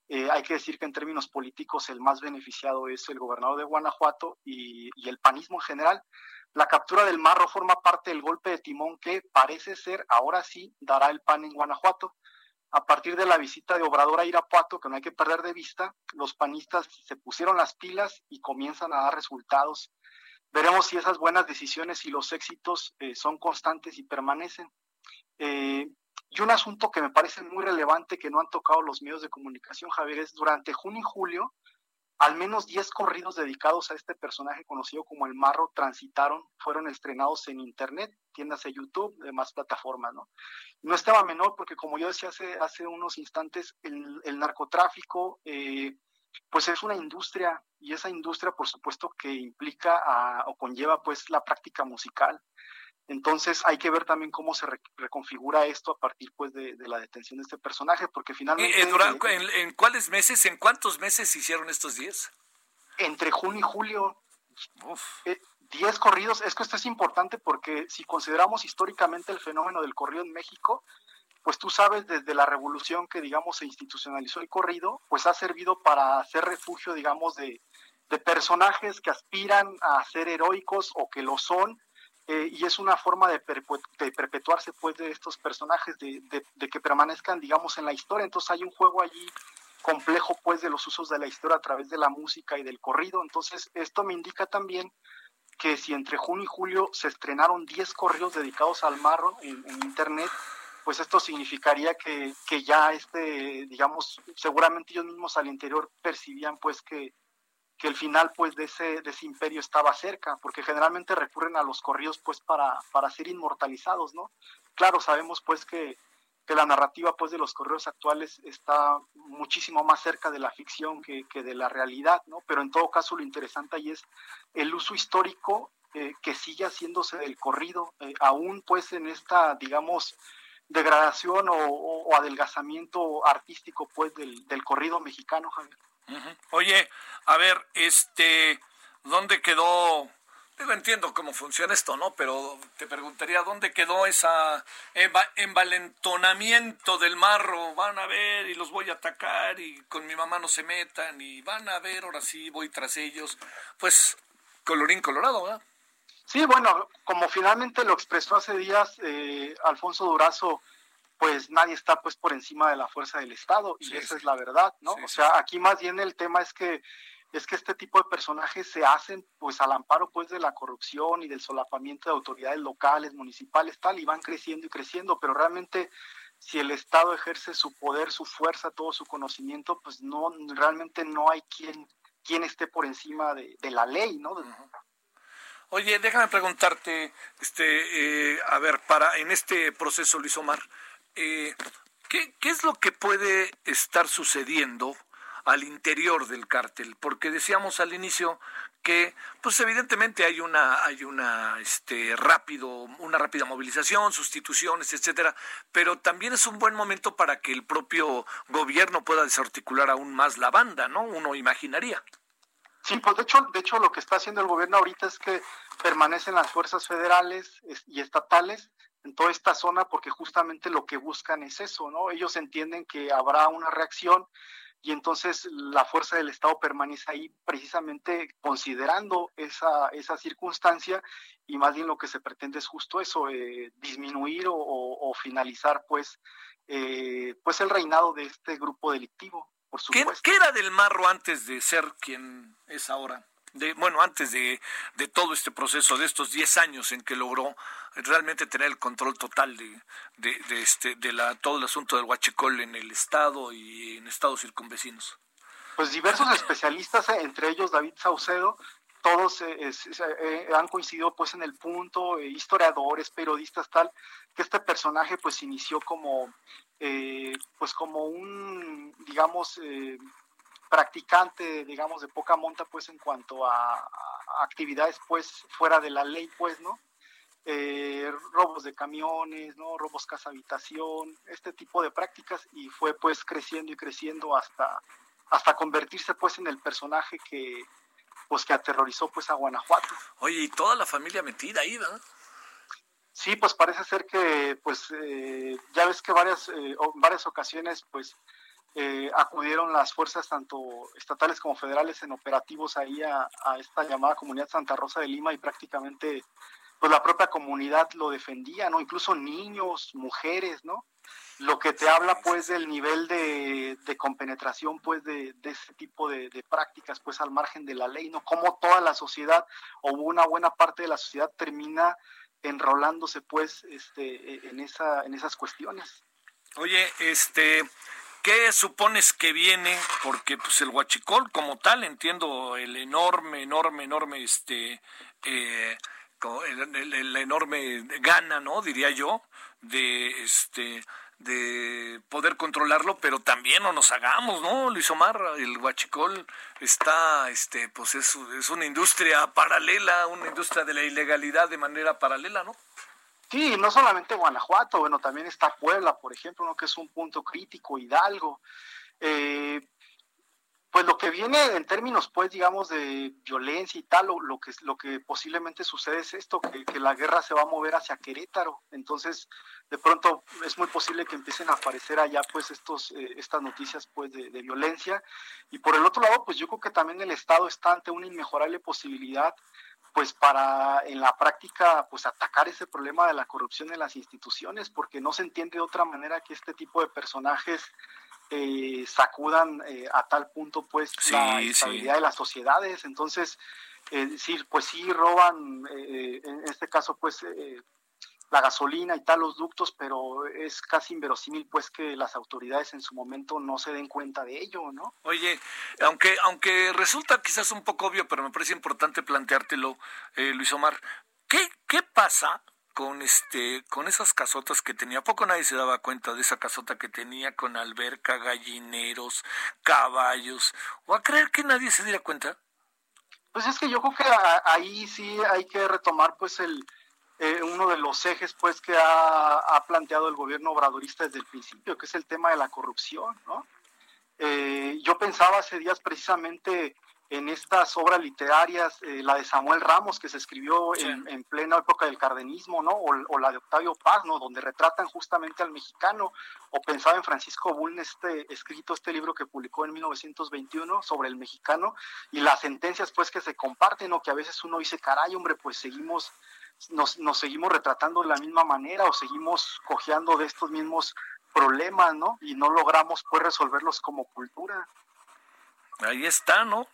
eh, hay que decir que en términos políticos el más beneficiado es el gobernador de Guanajuato y, y el panismo en general. La captura del marro forma parte del golpe de timón que parece ser, ahora sí, dará el pan en Guanajuato a partir de la visita de Obrador a Irapuato, que no hay que perder de vista, los panistas se pusieron las pilas y comienzan a dar resultados. Veremos si esas buenas decisiones y los éxitos eh, son constantes y permanecen. Eh, y un asunto que me parece muy relevante que no han tocado los medios de comunicación, Javier, es durante junio y julio al menos 10 corridos dedicados a este personaje conocido como el Marro transitaron, fueron estrenados en Internet, tiendas de YouTube, demás plataformas, ¿no? No estaba menor porque, como yo decía hace, hace unos instantes, el, narcotráfico, eh, pues es una industria y esa industria, por supuesto, que implica o conlleva, pues, la práctica musical. Entonces hay que ver también cómo se reconfigura esto a partir pues de, la detención de este personaje, porque finalmente... en, cuáles meses, en cuántos meses se hicieron estos 10? Entre junio y julio. Eh, diez corridos, es que esto es importante porque si consideramos históricamente el fenómeno del corrido en México, pues tú sabes desde la revolución que digamos se institucionalizó el corrido, pues ha servido para hacer refugio digamos de, de personajes que aspiran a ser heroicos o que lo son eh, y es una forma de, perpetuarse pues de estos personajes, de, que permanezcan digamos en la historia, entonces hay un juego allí complejo pues de los usos de la historia a través de la música y del corrido, entonces esto me indica también que si entre junio y julio se estrenaron 10 corridos dedicados al marro en, internet, pues esto significaría que, que ya este, digamos, seguramente ellos mismos al interior percibían pues que, que el final pues de ese, de ese imperio estaba cerca, porque generalmente recurren a los corridos pues para, para ser inmortalizados, ¿no? Claro, sabemos pues que, que la narrativa pues de los correos actuales está muchísimo más cerca de la ficción que, que de la realidad, ¿no? Pero en todo caso lo interesante ahí es el uso histórico eh, que sigue haciéndose del corrido, eh, aún pues en esta, digamos, degradación o, o, adelgazamiento artístico pues del, del corrido mexicano, Javier. Oye, a ver, este, ¿dónde quedó? Digo, entiendo cómo funciona esto, ¿no? Pero te preguntaría, ¿dónde quedó esa envalentonamiento del marro? Van a ver y los voy a atacar y con mi mamá no se metan y van a ver, ahora sí voy tras ellos. Pues, colorín colorado, ¿verdad? Sí, bueno, como finalmente lo expresó hace días eh, Alfonso Durazo, pues nadie está pues por encima de la fuerza del Estado y esa es la verdad, ¿no? o sea, aquí más bien el tema es que es que este tipo de personajes se hacen pues al amparo pues de la corrupción y del solapamiento de autoridades locales, municipales, tal, y van creciendo y creciendo, pero realmente si el Estado ejerce su poder, su fuerza, todo su conocimiento, pues no realmente no hay quien quien esté por encima de, la ley, ¿no? Oye, déjame preguntarte, este, eh, a ver, para en este proceso, Luis Omar, eh, ¿qué, ¿qué es lo que puede estar sucediendo al interior del cártel? Porque decíamos al inicio que pues evidentemente hay una hay una este rápido una rápida movilización, sustituciones, etcétera, pero también es un buen momento para que el propio gobierno pueda desarticular aún más la banda, ¿no? Uno imaginaría. Sí, pues de hecho, de hecho lo que está haciendo el gobierno ahorita es que permanecen las fuerzas federales y estatales en toda esta zona porque justamente lo que buscan es eso, ¿no? Ellos entienden que habrá una reacción y entonces la fuerza del Estado permanece ahí precisamente considerando esa, esa circunstancia y más bien lo que se pretende es justo eso, eh, disminuir o, finalizar pues, eh, pues el reinado de este grupo delictivo, por supuesto. ¿Qué, ¿Qué, era del Marro antes de ser quien es ahora? De, bueno, antes de, de todo este proceso, de estos 10 años en que logró realmente tener el control total de, de, este, de la, todo el asunto del huachicol en el Estado y en estados circunvecinos? Pues diversos especialistas, eh, entre ellos David Saucedo, todos eh, eh, han coincidido pues en el punto, historiadores, periodistas, tal, que este personaje pues inició como, pues como un, digamos, practicante, digamos, de poca monta, pues en cuanto a, actividades, pues fuera de la ley, pues, ¿no? Eh, robos de camiones, ¿no? Robos casa habitación, este tipo de prácticas y fue pues creciendo y creciendo hasta, hasta convertirse pues en el personaje que pues que aterrorizó pues a Guanajuato. Oye, y toda la familia metida ahí, ¿verdad? Sí, pues parece ser que pues eh, ya ves que varias, eh, varias ocasiones pues eh, acudieron las fuerzas tanto estatales como federales en operativos ahí a, esta llamada comunidad Santa Rosa de Lima y prácticamente pues la propia comunidad lo defendía, ¿no? Incluso niños, mujeres, ¿no? Lo que te habla pues del nivel de, compenetración pues de, ese tipo de, prácticas pues al margen de la ley, ¿no? Como toda la sociedad o una buena parte de la sociedad termina enrolándose pues este, en, esa, en esas cuestiones. Oye, este, ¿Qué supones que viene? Porque pues el huachicol como tal, entiendo el enorme, enorme, enorme, este, eh, el, enorme gana, ¿no? Diría yo, de este de poder controlarlo, pero también no nos hagamos, ¿no? Luis Omar, el huachicol está, este, pues es, es una industria paralela, una industria de la ilegalidad de manera paralela, ¿no? Sí, no solamente Guanajuato, bueno, también está Puebla, por ejemplo, ¿no? que es un punto crítico, Hidalgo. Eh, pues lo que viene en términos, pues, digamos, de violencia y tal, lo, que, lo que posiblemente sucede es esto, que, la guerra se va a mover hacia Querétaro. Entonces, de pronto es muy posible que empiecen a aparecer allá, pues, estos, eh, estas noticias, pues, de, violencia. Y por el otro lado, pues, yo creo que también el Estado está ante una inmejorable posibilidad pues para en la práctica pues atacar ese problema de la corrupción en las instituciones porque no se entiende de otra manera que este tipo de personajes eh, sacudan eh, a tal punto pues la estabilidad de las sociedades. Entonces eh, decir pues sí roban en este caso pues la gasolina y tal, los ductos, pero es casi inverosímil pues que las autoridades en su momento no se den cuenta de ello, ¿no? Oye, aunque, aunque resulta quizás un poco obvio, pero me parece importante planteártelo, eh, Luis Omar, ¿qué, qué pasa con este con esas casotas que tenía poco nadie se daba cuenta de esa casota que tenía con alberca gallineros caballos o a creer que nadie se diera cuenta pues es que yo creo que ahí sí hay que retomar pues el eh, uno de los ejes pues que ha, planteado el gobierno obradorista desde el principio, que es el tema de la corrupción, ¿no? Eh, yo pensaba hace días precisamente en estas obras literarias, eh, la de Samuel Ramos, que se escribió en, plena época del cardenismo, ¿no? O, la de Octavio Paz, ¿no? Donde retratan justamente al mexicano, o pensaba en Francisco Bull, este, escrito este libro que publicó en 1921 sobre el mexicano, y las sentencias, pues, que se comparten, o que a veces uno dice, caray, hombre, pues seguimos nos, nos seguimos retratando de la misma manera o seguimos cojeando de estos mismos problemas, ¿no? Y no logramos pues resolverlos como cultura. Ahí está, ¿no?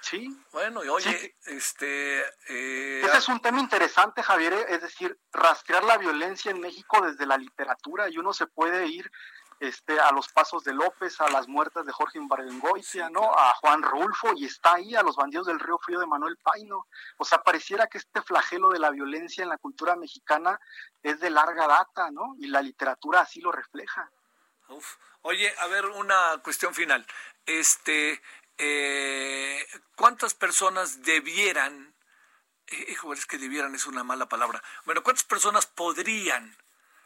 Sí. Bueno, y oye, este... Eh, Ese es un tema interesante, Javier, es decir, rastrear la violencia en México desde la literatura y uno se puede ir este, a los pasos de López, a las muertas de Jorge Imbarbengoitia, ¿no? A Juan Rulfo, y está ahí, a los bandidos del Río Frío de Manuel Paino. O sea, pareciera que este flagelo de la violencia en la cultura mexicana es de larga data, ¿no? Y la literatura así lo refleja. Oye, a ver, una cuestión final. Este, eh, ¿cuántas personas debieran, eh, hijo, es que debieran es una mala palabra, bueno, ¿cuántas personas podrían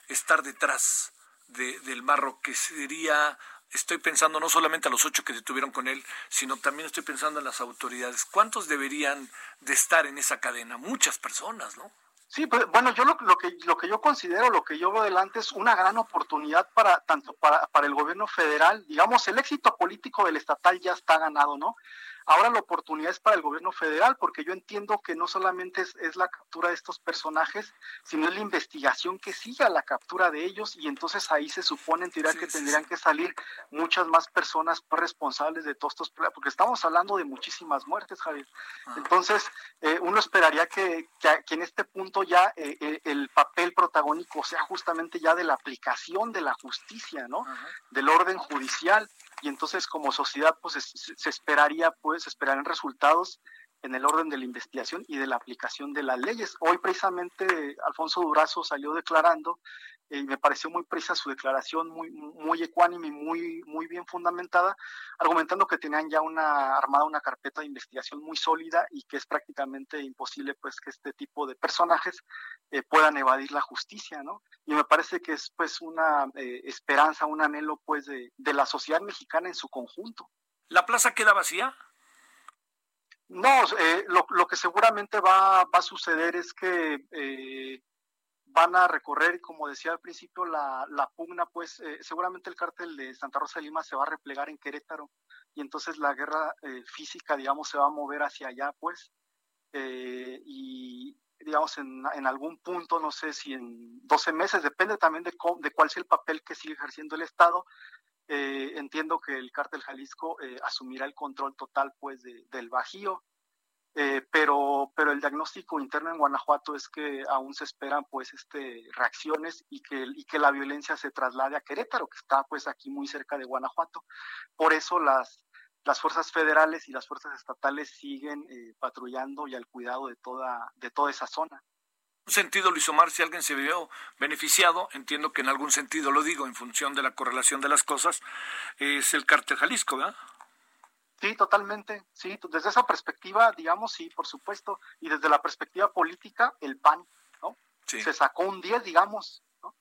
estar detrás de, del marro que sería, estoy pensando no solamente a los ocho que detuvieron con él, sino también estoy pensando en las autoridades. ¿Cuántos deberían de estar en esa cadena? Muchas personas, ¿no? Sí, pues, bueno, yo lo, lo, que lo que yo considero, lo que yo veo delante es una gran oportunidad para tanto para, para el gobierno federal, digamos, el éxito político del estatal ya está ganado, ¿no? Ahora la oportunidad es para el gobierno federal, porque yo entiendo que no solamente es, la captura de estos personajes, sino es la investigación que sigue a la captura de ellos, y entonces ahí se supone en teoría que tendrían que salir muchas más personas responsables de todos estos problemas, porque estamos hablando de muchísimas muertes, Javier. Ah. Entonces, eh, uno esperaría que, que, en este punto ya eh, eh, el papel protagónico sea justamente ya de la aplicación de la justicia, ¿no? Del orden judicial y entonces como sociedad pues se, esperaría pues esperar resultados en el orden de la investigación y de la aplicación de las leyes. Hoy precisamente Alfonso Durazo salió declarando y me pareció muy precisa su declaración, muy, muy ecuánime muy, muy bien fundamentada, argumentando que tenían ya una armada una carpeta de investigación muy sólida y que es prácticamente imposible pues que este tipo de personajes eh, puedan evadir la justicia, ¿no? Y me parece que es pues una eh, esperanza, un anhelo pues de, de la sociedad mexicana en su conjunto. ¿La plaza queda vacía? No, eh, lo, que seguramente va, a suceder es que eh, van a recorrer, como decía al principio, la, pugna, pues eh, seguramente el cártel de Santa Rosa de Lima se va a replegar en Querétaro y entonces la guerra eh, física, digamos, se va a mover hacia allá, pues, y digamos, en, en, algún punto, no sé si en 12 meses, depende también de, de cuál sea el papel que sigue ejerciendo el Estado, entiendo que el cártel Jalisco asumirá el control total, pues, de, del Bajío, eh, pero, pero el diagnóstico interno en Guanajuato es que aún se esperan pues este, reacciones y que, y que la violencia se traslade a Querétaro, que está pues aquí muy cerca de Guanajuato. Por eso las, las fuerzas federales y las fuerzas estatales siguen eh, patrullando y al cuidado de toda, de toda esa zona. Un sentido, Luis Omar, si alguien se vio beneficiado, entiendo que en algún sentido lo digo en función de la correlación de las cosas, es el cártel Jalisco, ¿verdad? Sí, totalmente, sí, desde esa perspectiva, digamos, sí, por supuesto, y desde la perspectiva política, el PAN, ¿no? Se sacó un 10, digamos, ¿no?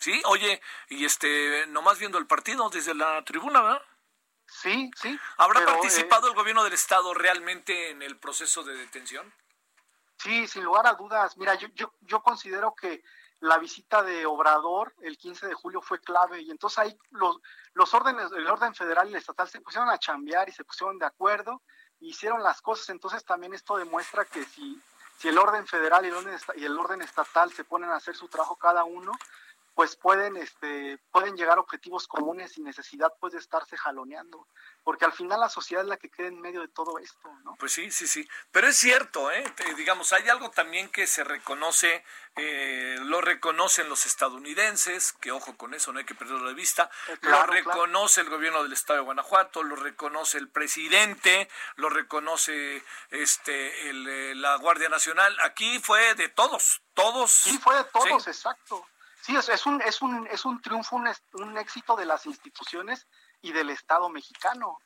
Sí, oye, y este, nomás viendo el partido desde la tribuna, ¿verdad? Sí, sí. ¿Habrá participado eh, el gobierno del Estado realmente en el proceso de detención? Sí, sin lugar a dudas. Mira, yo, yo, yo considero que la visita de Obrador el 15 de julio fue clave y entonces ahí los, los órdenes, el orden federal y el estatal se pusieron a chambear y se pusieron de acuerdo, hicieron las cosas, entonces también esto demuestra que si, si el orden federal y el orden, y el orden estatal se ponen a hacer su trabajo cada uno, pues pueden, este, pueden llegar a objetivos comunes sin necesidad pues de estarse jaloneando, porque al final la sociedad es la que queda en medio de todo esto, ¿no? Pues sí, sí, sí, pero es cierto, ¿eh? digamos, hay algo también que se reconoce, eh, lo reconocen los estadounidenses, que ojo con eso, no hay que perderlo de vista, eh, lo reconoce el gobierno del estado de Guanajuato, lo reconoce el presidente, lo reconoce este el, eh, la Guardia Nacional, aquí fue de todos, todos. Sí, fue de todos, exacto. Sí, es, un, es, un, es un triunfo, un, éxito de las instituciones y del Estado mexicano.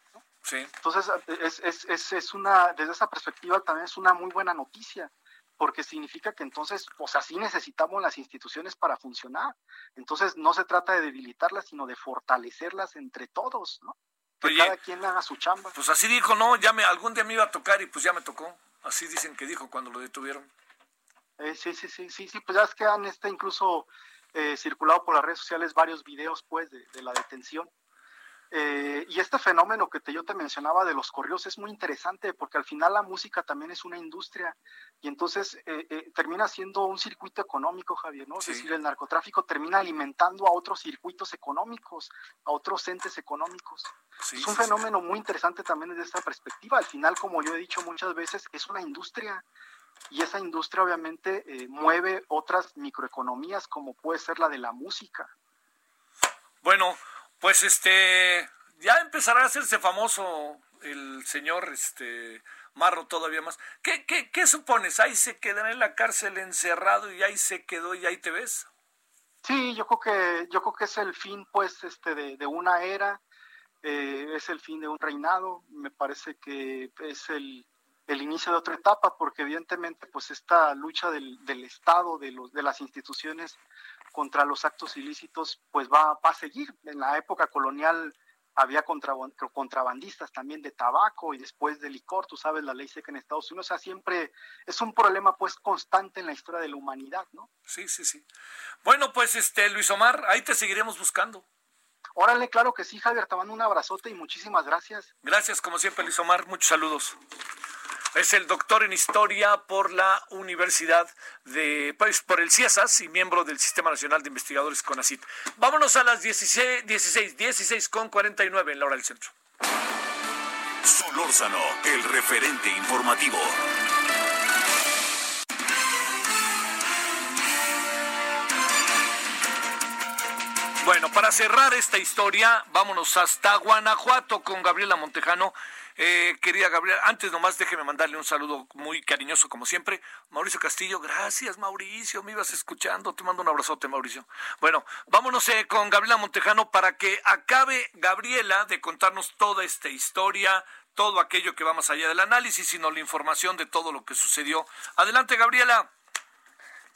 Sí. Entonces, es, es, es, es, una, desde esa perspectiva también es una muy buena noticia, porque significa que entonces, pues así necesitamos las instituciones para funcionar. Entonces, no se trata de debilitarlas, sino de fortalecerlas entre todos, ¿no? Que cada quien haga su chamba. Pues así dijo, ¿no? Ya me, algún día me iba a tocar y pues ya me tocó. Así dicen que dijo cuando lo detuvieron. Eh, sí, sí, sí, sí, sí, pues ya es que han este incluso eh, circulado por las redes sociales varios videos pues de, la detención. Eh, y este fenómeno que te, yo te mencionaba de los correos es muy interesante porque al final la música también es una industria y entonces eh, eh, termina siendo un circuito económico, Javier, ¿no? Es decir, el narcotráfico termina alimentando a otros circuitos económicos, a otros entes económicos. es un fenómeno muy interesante también desde esta perspectiva. Al final, como yo he dicho muchas veces, es una industria y esa industria obviamente mueve otras microeconomías como puede ser la de la música. Bueno, pues este, ya empezará a hacerse famoso el señor este Marro todavía más. ¿Qué, qué, qué supones? ¿Ahí se quedará en la cárcel encerrado y ahí se quedó y ahí te ves? Sí, yo creo que, yo creo que es el fin pues este de, de una era, eh, es el fin de un reinado, me parece que es el, el inicio de otra etapa, porque evidentemente pues esta lucha del, del Estado, de, los, de las instituciones contra los actos ilícitos, pues va, va a seguir. En la época colonial había contrabandistas también de tabaco y después de licor, tú sabes la ley seca en Estados Unidos, o sea, siempre es un problema pues constante en la historia de la humanidad, ¿no? Sí, sí, sí. Bueno, pues este Luis Omar, ahí te seguiremos buscando. Órale, claro que sí, Javier, te mando un abrazote y muchísimas gracias. Gracias, como siempre, Luis Omar, muchos saludos. Es el doctor en historia por la Universidad de, pues, por el CIESAS y miembro del Sistema Nacional de Investigadores CONACIT. Vámonos a las 16, 16, 16 con 49 en la hora del centro. Solórzano, el referente informativo. Bueno, para cerrar esta historia, vámonos hasta Guanajuato con Gabriela Montejano eh, querida Gabriel, antes nomás déjeme mandarle un saludo muy cariñoso como siempre. Mauricio Castillo, gracias Mauricio, me ibas escuchando, te mando un abrazote Mauricio. Bueno, vámonos eh, con Gabriela Montejano para que acabe Gabriela de contarnos toda esta historia, todo aquello que va más allá del análisis, sino la información de todo lo que sucedió. Adelante Gabriela.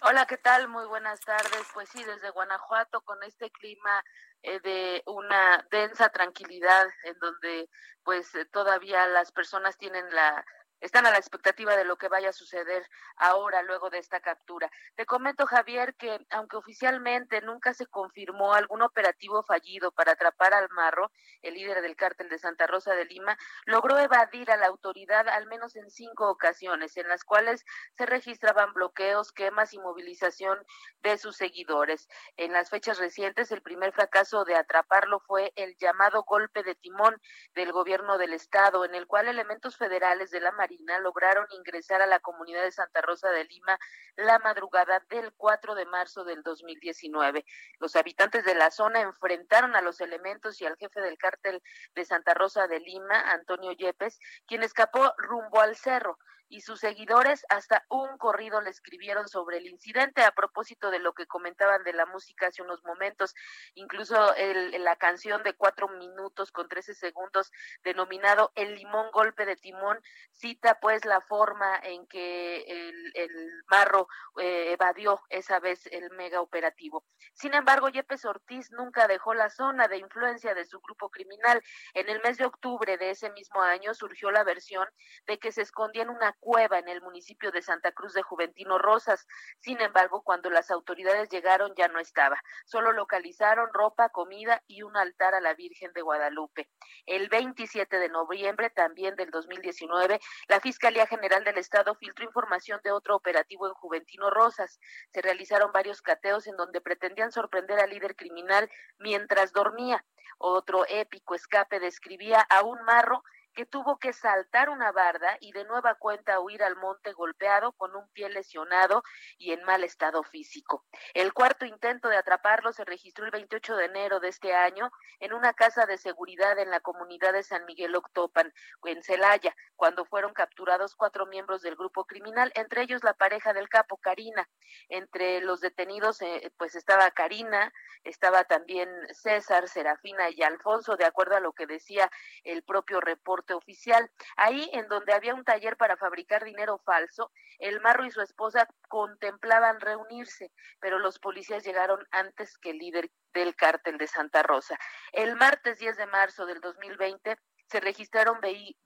Hola, ¿qué tal? Muy buenas tardes. Pues sí, desde Guanajuato con este clima eh, de una densa tranquilidad en donde pues eh, todavía las personas tienen la están a la expectativa de lo que vaya a suceder ahora, luego de esta captura. Te comento, Javier, que aunque oficialmente nunca se confirmó algún operativo fallido para atrapar al Marro, el líder del cártel de Santa Rosa de Lima, logró evadir a la autoridad al menos en cinco ocasiones, en las cuales se registraban bloqueos, quemas y movilización de sus seguidores. En las fechas recientes, el primer fracaso de atraparlo fue el llamado golpe de timón del gobierno del Estado, en el cual elementos federales de la Lograron ingresar a la comunidad de Santa Rosa de Lima la madrugada del 4 de marzo del 2019. Los habitantes de la zona enfrentaron a los elementos y al jefe del cártel de Santa Rosa de Lima, Antonio Yepes, quien escapó rumbo al cerro y sus seguidores hasta un corrido le escribieron sobre el incidente a propósito de lo que comentaban de la música hace unos momentos, incluso el, la canción de cuatro minutos con trece segundos denominado El limón golpe de timón cita pues la forma en que el, marro eh, evadió esa vez el mega operativo. Sin embargo, Yepes Ortiz nunca dejó la zona de influencia de su grupo criminal. En el mes de octubre de ese mismo año surgió la versión de que se escondía en una cueva en el municipio de Santa Cruz de Juventino Rosas. Sin embargo, cuando las autoridades llegaron ya no estaba. Solo localizaron ropa, comida y un altar a la Virgen de Guadalupe. El 27 de noviembre también del 2019, la Fiscalía General del Estado filtró información de otro operativo en Juventino Rosas. Se realizaron varios cateos en donde pretendían sorprender al líder criminal mientras dormía. Otro épico escape describía a un marro que tuvo que saltar una barda y de nueva cuenta huir al monte golpeado con un pie lesionado y en mal estado físico. El cuarto intento de atraparlo se registró el 28 de enero de este año en una casa de seguridad en la comunidad de San Miguel Octopan, en Celaya, cuando fueron capturados cuatro miembros del grupo criminal, entre ellos la pareja del capo Karina. Entre los detenidos eh, pues estaba Karina, estaba también César, Serafina y Alfonso, de acuerdo a lo que decía el propio reporte oficial. Ahí, en donde había un taller para fabricar dinero falso, el marro y su esposa contemplaban reunirse, pero los policías llegaron antes que el líder del cártel de Santa Rosa. El martes 10 de marzo del 2020, se registraron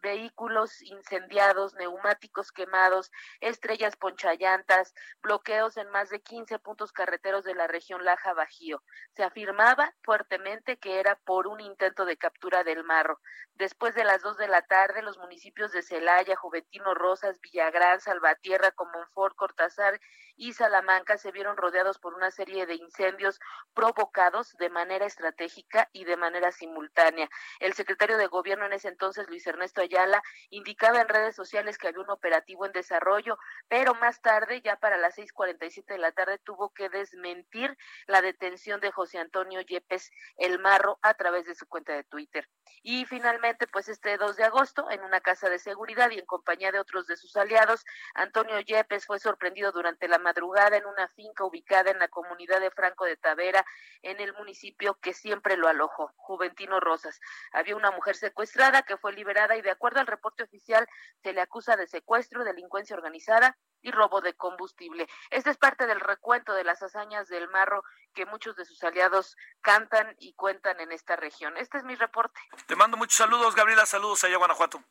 vehículos incendiados, neumáticos quemados, estrellas ponchallantas, bloqueos en más de 15 puntos carreteros de la región Laja Bajío. Se afirmaba fuertemente que era por un intento de captura del marro. Después de las dos de la tarde, los municipios de Celaya, Juventino Rosas, Villagrán, Salvatierra, Comonfort, Cortázar y Salamanca se vieron rodeados por una serie de incendios provocados de manera estratégica y de manera simultánea. El secretario de Gobierno en ese entonces, Luis Ernesto Ayala, indicaba en redes sociales que había un operativo en desarrollo, pero más tarde, ya para las 6:47 de la tarde, tuvo que desmentir la detención de José Antonio Yepes El Marro a través de su cuenta de Twitter. Y finalmente, pues este 2 de agosto, en una casa de seguridad y en compañía de otros de sus aliados, Antonio Yepes fue sorprendido durante la madrugada en una finca ubicada en la comunidad de Franco de Tavera, en el municipio que siempre lo alojó, Juventino Rosas. Había una mujer secuestrada que fue liberada y de acuerdo al reporte oficial se le acusa de secuestro, delincuencia organizada y robo de combustible. Este es parte del recuento de las hazañas del Marro que muchos de sus aliados cantan y cuentan en esta región. Este es mi reporte. Te mando muchos saludos, Gabriela. Saludos allá Guanajuato.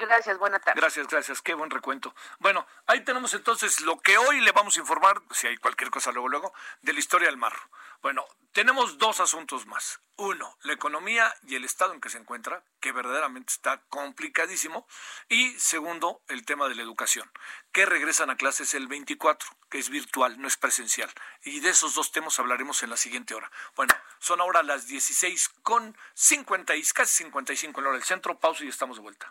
Gracias, buena tarde. Gracias, gracias, qué buen recuento. Bueno, ahí tenemos entonces lo que hoy le vamos a informar, si hay cualquier cosa luego, luego, de la historia del mar. Bueno, tenemos dos asuntos más. Uno, la economía y el estado en que se encuentra, que verdaderamente está complicadísimo. Y segundo, el tema de la educación, que regresan a clases el 24, que es virtual, no es presencial. Y de esos dos temas hablaremos en la siguiente hora. Bueno, son ahora las 16 con 50 y casi 55 en la hora del centro. Pausa y estamos de vuelta.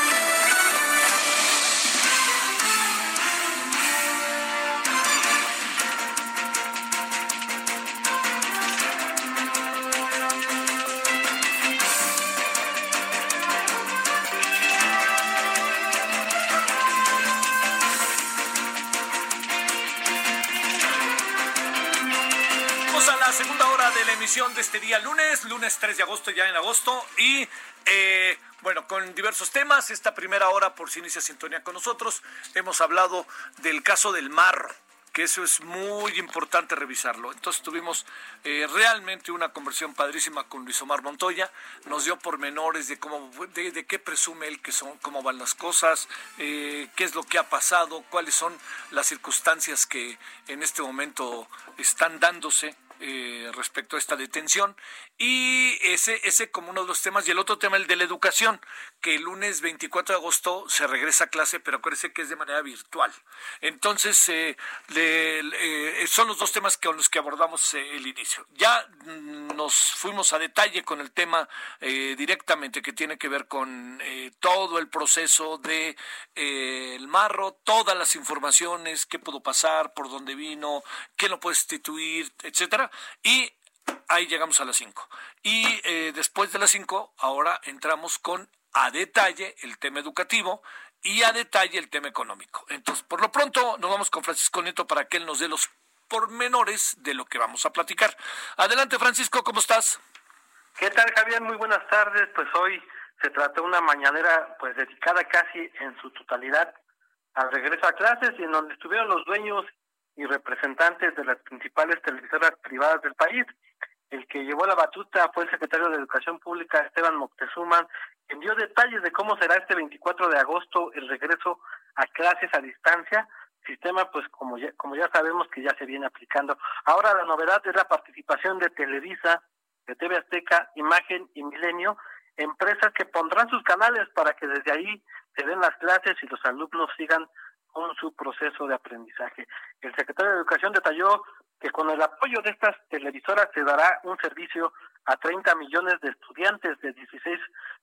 De este día lunes, lunes 3 de agosto, ya en agosto, y eh, bueno, con diversos temas. Esta primera hora, por si inicia sintonía con nosotros, hemos hablado del caso del mar que eso es muy importante revisarlo. Entonces tuvimos eh, realmente una conversión padrísima con Luis Omar Montoya, nos dio pormenores de cómo, de, qué presume él que son, cómo van las cosas, eh, qué es lo que ha pasado, cuáles son las circunstancias que en este momento están dándose eh, respecto a esta detención y ese, ese como uno de los temas y el otro tema el de la educación que el lunes 24 de agosto se regresa a clase pero acuérdese que es de manera virtual. Entonces eh, eh, son los dos temas con los que abordamos el inicio. Ya mm, nos fuimos a detalle con el tema directamente que tiene que ver con todo el proceso de el marro todas las informaciones qué pudo pasar por dónde vino qué lo puede instituir etcétera. Y ahí llegamos a las 5. Y eh, después de las 5, ahora entramos con a detalle el tema educativo y a detalle el tema económico. Entonces, por lo pronto, nos vamos con Francisco Nieto para que él nos dé los pormenores de lo que vamos a platicar. Adelante, Francisco, ¿cómo estás? ¿Qué tal, Javier? Muy buenas tardes. Pues hoy se trató una mañanera pues dedicada casi en su totalidad al regreso a clases y en donde estuvieron los dueños y representantes de las principales televisoras privadas del país. El que llevó la batuta fue el secretario de Educación Pública, Esteban Moctezuma, quien dio detalles de cómo será este 24 de agosto el regreso a clases a distancia, sistema pues como ya, como ya sabemos que ya se viene aplicando. Ahora la novedad es la participación de Televisa, de TV Azteca, Imagen y Milenio, empresas que pondrán sus canales para que desde ahí se den las clases y los alumnos sigan con su proceso de aprendizaje. El secretario de Educación detalló que con el apoyo de estas televisoras se dará un servicio a 30 millones de estudiantes de 16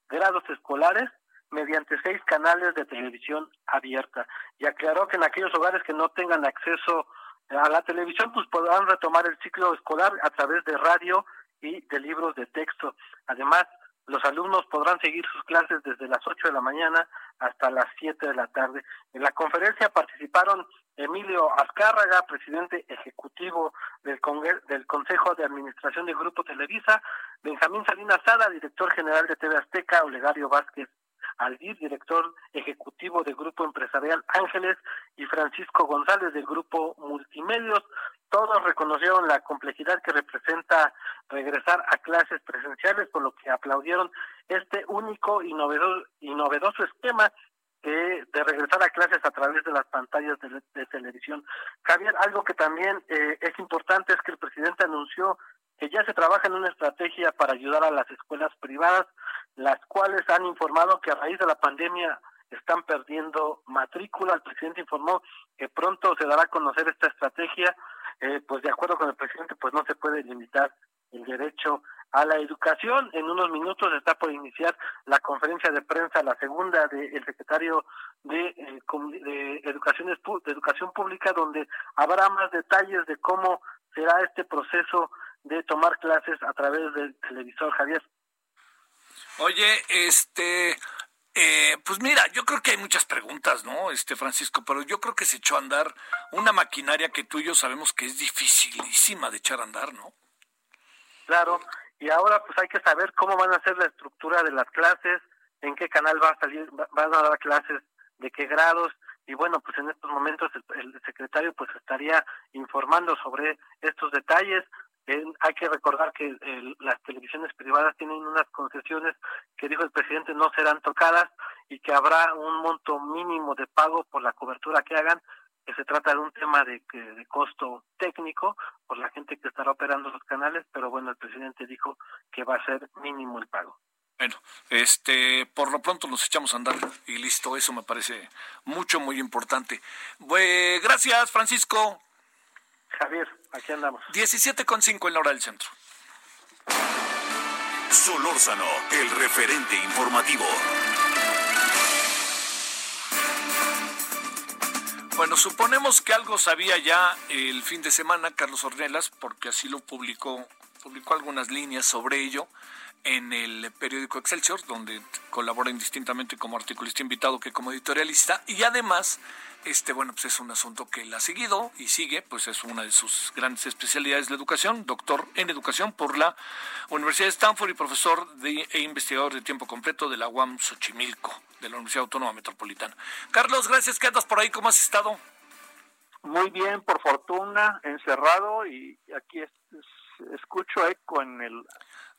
grados escolares mediante seis canales de televisión abierta y aclaró que en aquellos hogares que no tengan acceso a la televisión pues podrán retomar el ciclo escolar a través de radio y de libros de texto. Además, los alumnos podrán seguir sus clases desde las 8 de la mañana hasta las 7 de la tarde. En la conferencia participaron Emilio Azcárraga, presidente ejecutivo del, Consejo de Administración del Grupo Televisa, Benjamín Salinas Sada, director general de TV Azteca, Olegario Vázquez Aldir, director ejecutivo del Grupo Empresarial Ángeles, y Francisco González del Grupo Multimedios. Todos reconocieron la complejidad que representa regresar a clases presenciales, por lo que aplaudieron este único y novedoso, esquema de regresar a clases a través de las pantallas de, televisión. Javier, algo que también eh, es importante es que el presidente anunció que ya se trabaja en una estrategia para ayudar a las escuelas privadas, las cuales han informado que a raíz de la pandemia están perdiendo matrícula. El presidente informó que pronto se dará a conocer esta estrategia, eh, pues de acuerdo con el presidente, pues no se puede limitar el derecho a la educación. En unos minutos está por iniciar la conferencia de prensa, la segunda del secretario de, eh, de, Educación, de Educación Pública, donde habrá más detalles de cómo será este proceso de tomar clases a través del televisor, Javier. Oye, este, eh, pues mira, yo creo que hay muchas preguntas, ¿no? Este Francisco, pero yo creo que se echó a andar una maquinaria que tú y yo sabemos que es dificilísima de echar a andar, ¿no? Claro, y ahora pues hay que saber cómo van a ser la estructura de las clases, en qué canal va a salir, van a dar clases, de qué grados, y bueno, pues en estos momentos el secretario pues estaría informando sobre estos detalles, hay que recordar que las televisiones privadas tienen unas concesiones que dijo el presidente no serán tocadas y que habrá un monto mínimo de pago por la cobertura que hagan, que se trata de un tema de, de costo técnico por la gente que estará operando los canales, pero bueno, el presidente dijo que va a ser mínimo el pago. Bueno, este, por lo pronto nos echamos a andar y listo, eso me parece mucho, muy importante. gracias, Francisco. Javier, aquí andamos. 17.5 en la hora del centro. Solórzano, el referente informativo. Bueno, suponemos que algo sabía ya el fin de semana Carlos Ornelas, porque así lo publicó, publicó algunas líneas sobre ello en el periódico Excelsior, donde colabora indistintamente como articulista invitado que como editorialista, y además este, bueno, pues es un asunto que él ha seguido y sigue, pues es una de sus grandes especialidades la educación, doctor en educación por la Universidad de Stanford y profesor de, e investigador de tiempo completo de la UAM Xochimilco, de la Universidad Autónoma Metropolitana. Carlos, gracias que andas por ahí, ¿cómo has estado? Muy bien, por fortuna, encerrado y aquí escucho eco en el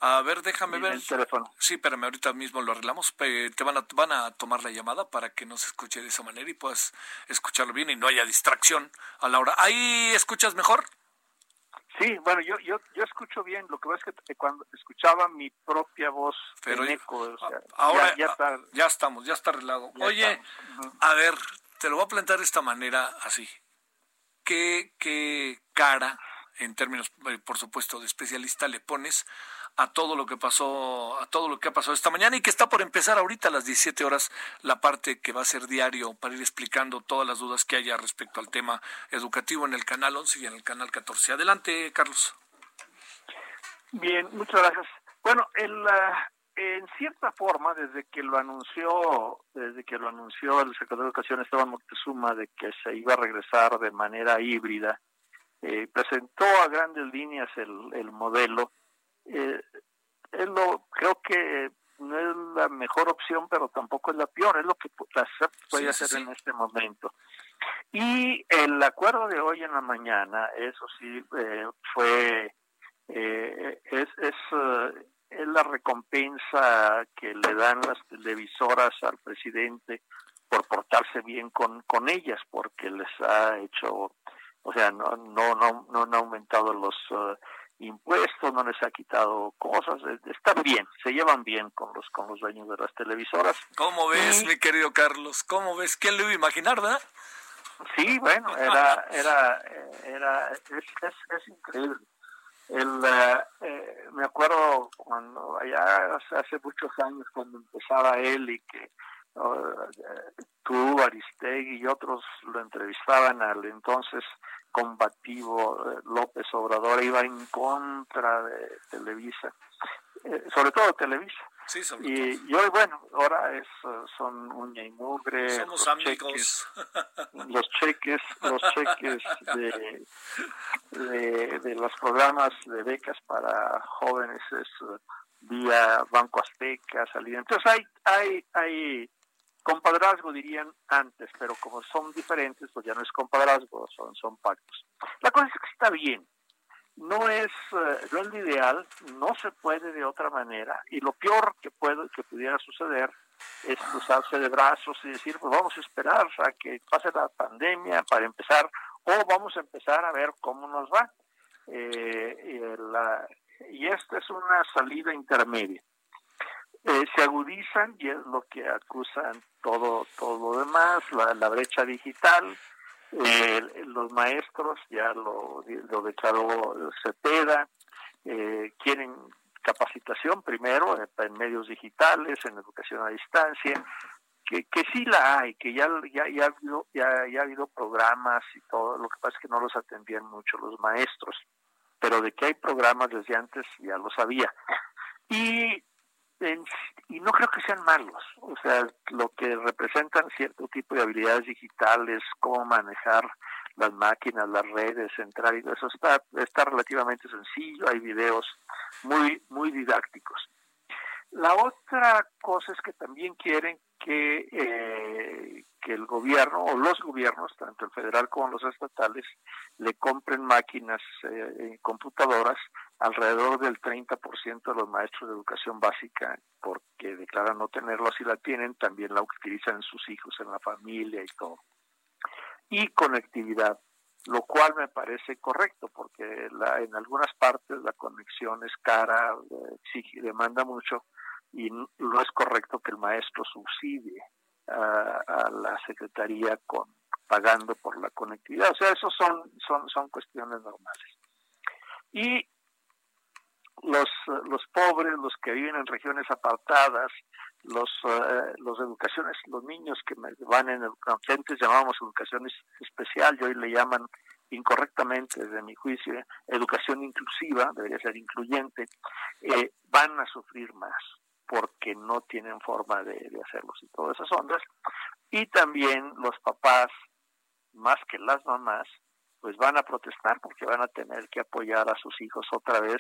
a ver, déjame ver. El teléfono. Sí, espérame, ahorita mismo lo arreglamos. Te van a, van a tomar la llamada para que no se escuche de esa manera y puedas escucharlo bien y no haya distracción a la hora. ¿Ahí escuchas mejor? Sí, bueno, yo, yo, yo escucho bien. Lo que pasa es que cuando escuchaba mi propia voz Pero eco, ahora ya, está, ya, estamos, ya está arreglado. Oye, a ver, te lo voy a plantear de esta manera así. ¿Qué, qué cara, en términos, eh, por supuesto, de especialista, le pones a todo lo que pasó, a todo lo que ha pasado esta mañana y que está por empezar ahorita a las 17 horas la parte que va a ser diario para ir explicando todas las dudas que haya respecto al tema educativo en el canal 11 y en el canal 14. Adelante, Carlos. Bien, muchas gracias. Bueno, el, en cierta forma, desde que lo anunció, desde que lo anunció el secretario de Educación Esteban Moctezuma de que se iba a regresar de manera híbrida, eh, presentó a grandes líneas el, el modelo eh, es lo, creo que no es la mejor opción, pero tampoco es la peor, es lo que la puede hacer en este momento. Y el acuerdo de hoy en la mañana, eso sí, eh, fue, eh, es, es, eh, es la recompensa que le dan las televisoras al presidente por portarse bien con, con ellas, porque les ha hecho, o sea, no, no, no, no han aumentado los impuestos, no les ha quitado cosas, eh, están bien, se llevan bien con los con los dueños de las televisoras. ¿Cómo ves, mi querido Carlos? ¿Cómo ves? ¿Quién lo iba a imaginar, verdad? Sí, bueno, era *laughs* era era es, es, increíble. El, eh, eh, me acuerdo cuando allá hace muchos años cuando empezaba él y que tú, Aristegui y otros lo entrevistaban al entonces combativo eh, López Obrador iba en contra de Televisa, eh, sobre todo Televisa. Sí, sobre y, y, hoy, bueno, ahora es, son uña y mugre. Somos amigos. *laughs* los cheques, los cheques de, de, de, los programas de becas para jóvenes es vía Banco Azteca, salida. Entonces hay, hay, hay compadrazgo dirían antes, pero como son diferentes, pues ya no es compadrazgo, son, son pactos. La cosa es que está bien, no es, uh, no es lo ideal, no se puede de otra manera, y lo peor que puede, que pudiera suceder es cruzarse de brazos y decir, pues vamos a esperar a que pase la pandemia para empezar, o vamos a empezar a ver cómo nos va. Eh, y esta es una salida intermedia. Eh, se agudizan y es lo que acusan todo todo lo demás, la, la brecha digital, los maestros, ya lo, lo declaró Cepeda, eh, quieren capacitación primero en medios digitales, en educación a distancia, que, que sí la hay, que ya, ya, ya, ha habido, ya, ya ha habido programas y todo, lo que pasa es que no los atendían mucho los maestros, pero de que hay programas desde antes ya lo sabía. Y y no creo que sean malos, o sea, lo que representan cierto tipo de habilidades digitales, cómo manejar las máquinas, las redes, entrar y eso está, está relativamente sencillo, hay videos muy, muy didácticos. La otra cosa es que también quieren que, eh, que el gobierno o los gobiernos, tanto el federal como los estatales, le compren máquinas eh, computadoras alrededor del 30% de los maestros de educación básica, porque declaran no tenerlo, si la tienen, también la utilizan en sus hijos, en la familia y todo. Y conectividad, lo cual me parece correcto, porque la, en algunas partes la conexión es cara, exige, demanda mucho, y no es correcto que el maestro subsidie a, la secretaría con pagando por la conectividad. O sea, esos son, son, son cuestiones normales. Y los, los pobres, los que viven en regiones apartadas, los, uh, los educaciones, los niños que van en, antes llamábamos educación especial y hoy le llaman incorrectamente, desde mi juicio, educación inclusiva, debería ser incluyente, eh, van a sufrir más porque no tienen forma de, de hacerlos y todas esas ondas. Y también los papás, más que las mamás, pues van a protestar porque van a tener que apoyar a sus hijos otra vez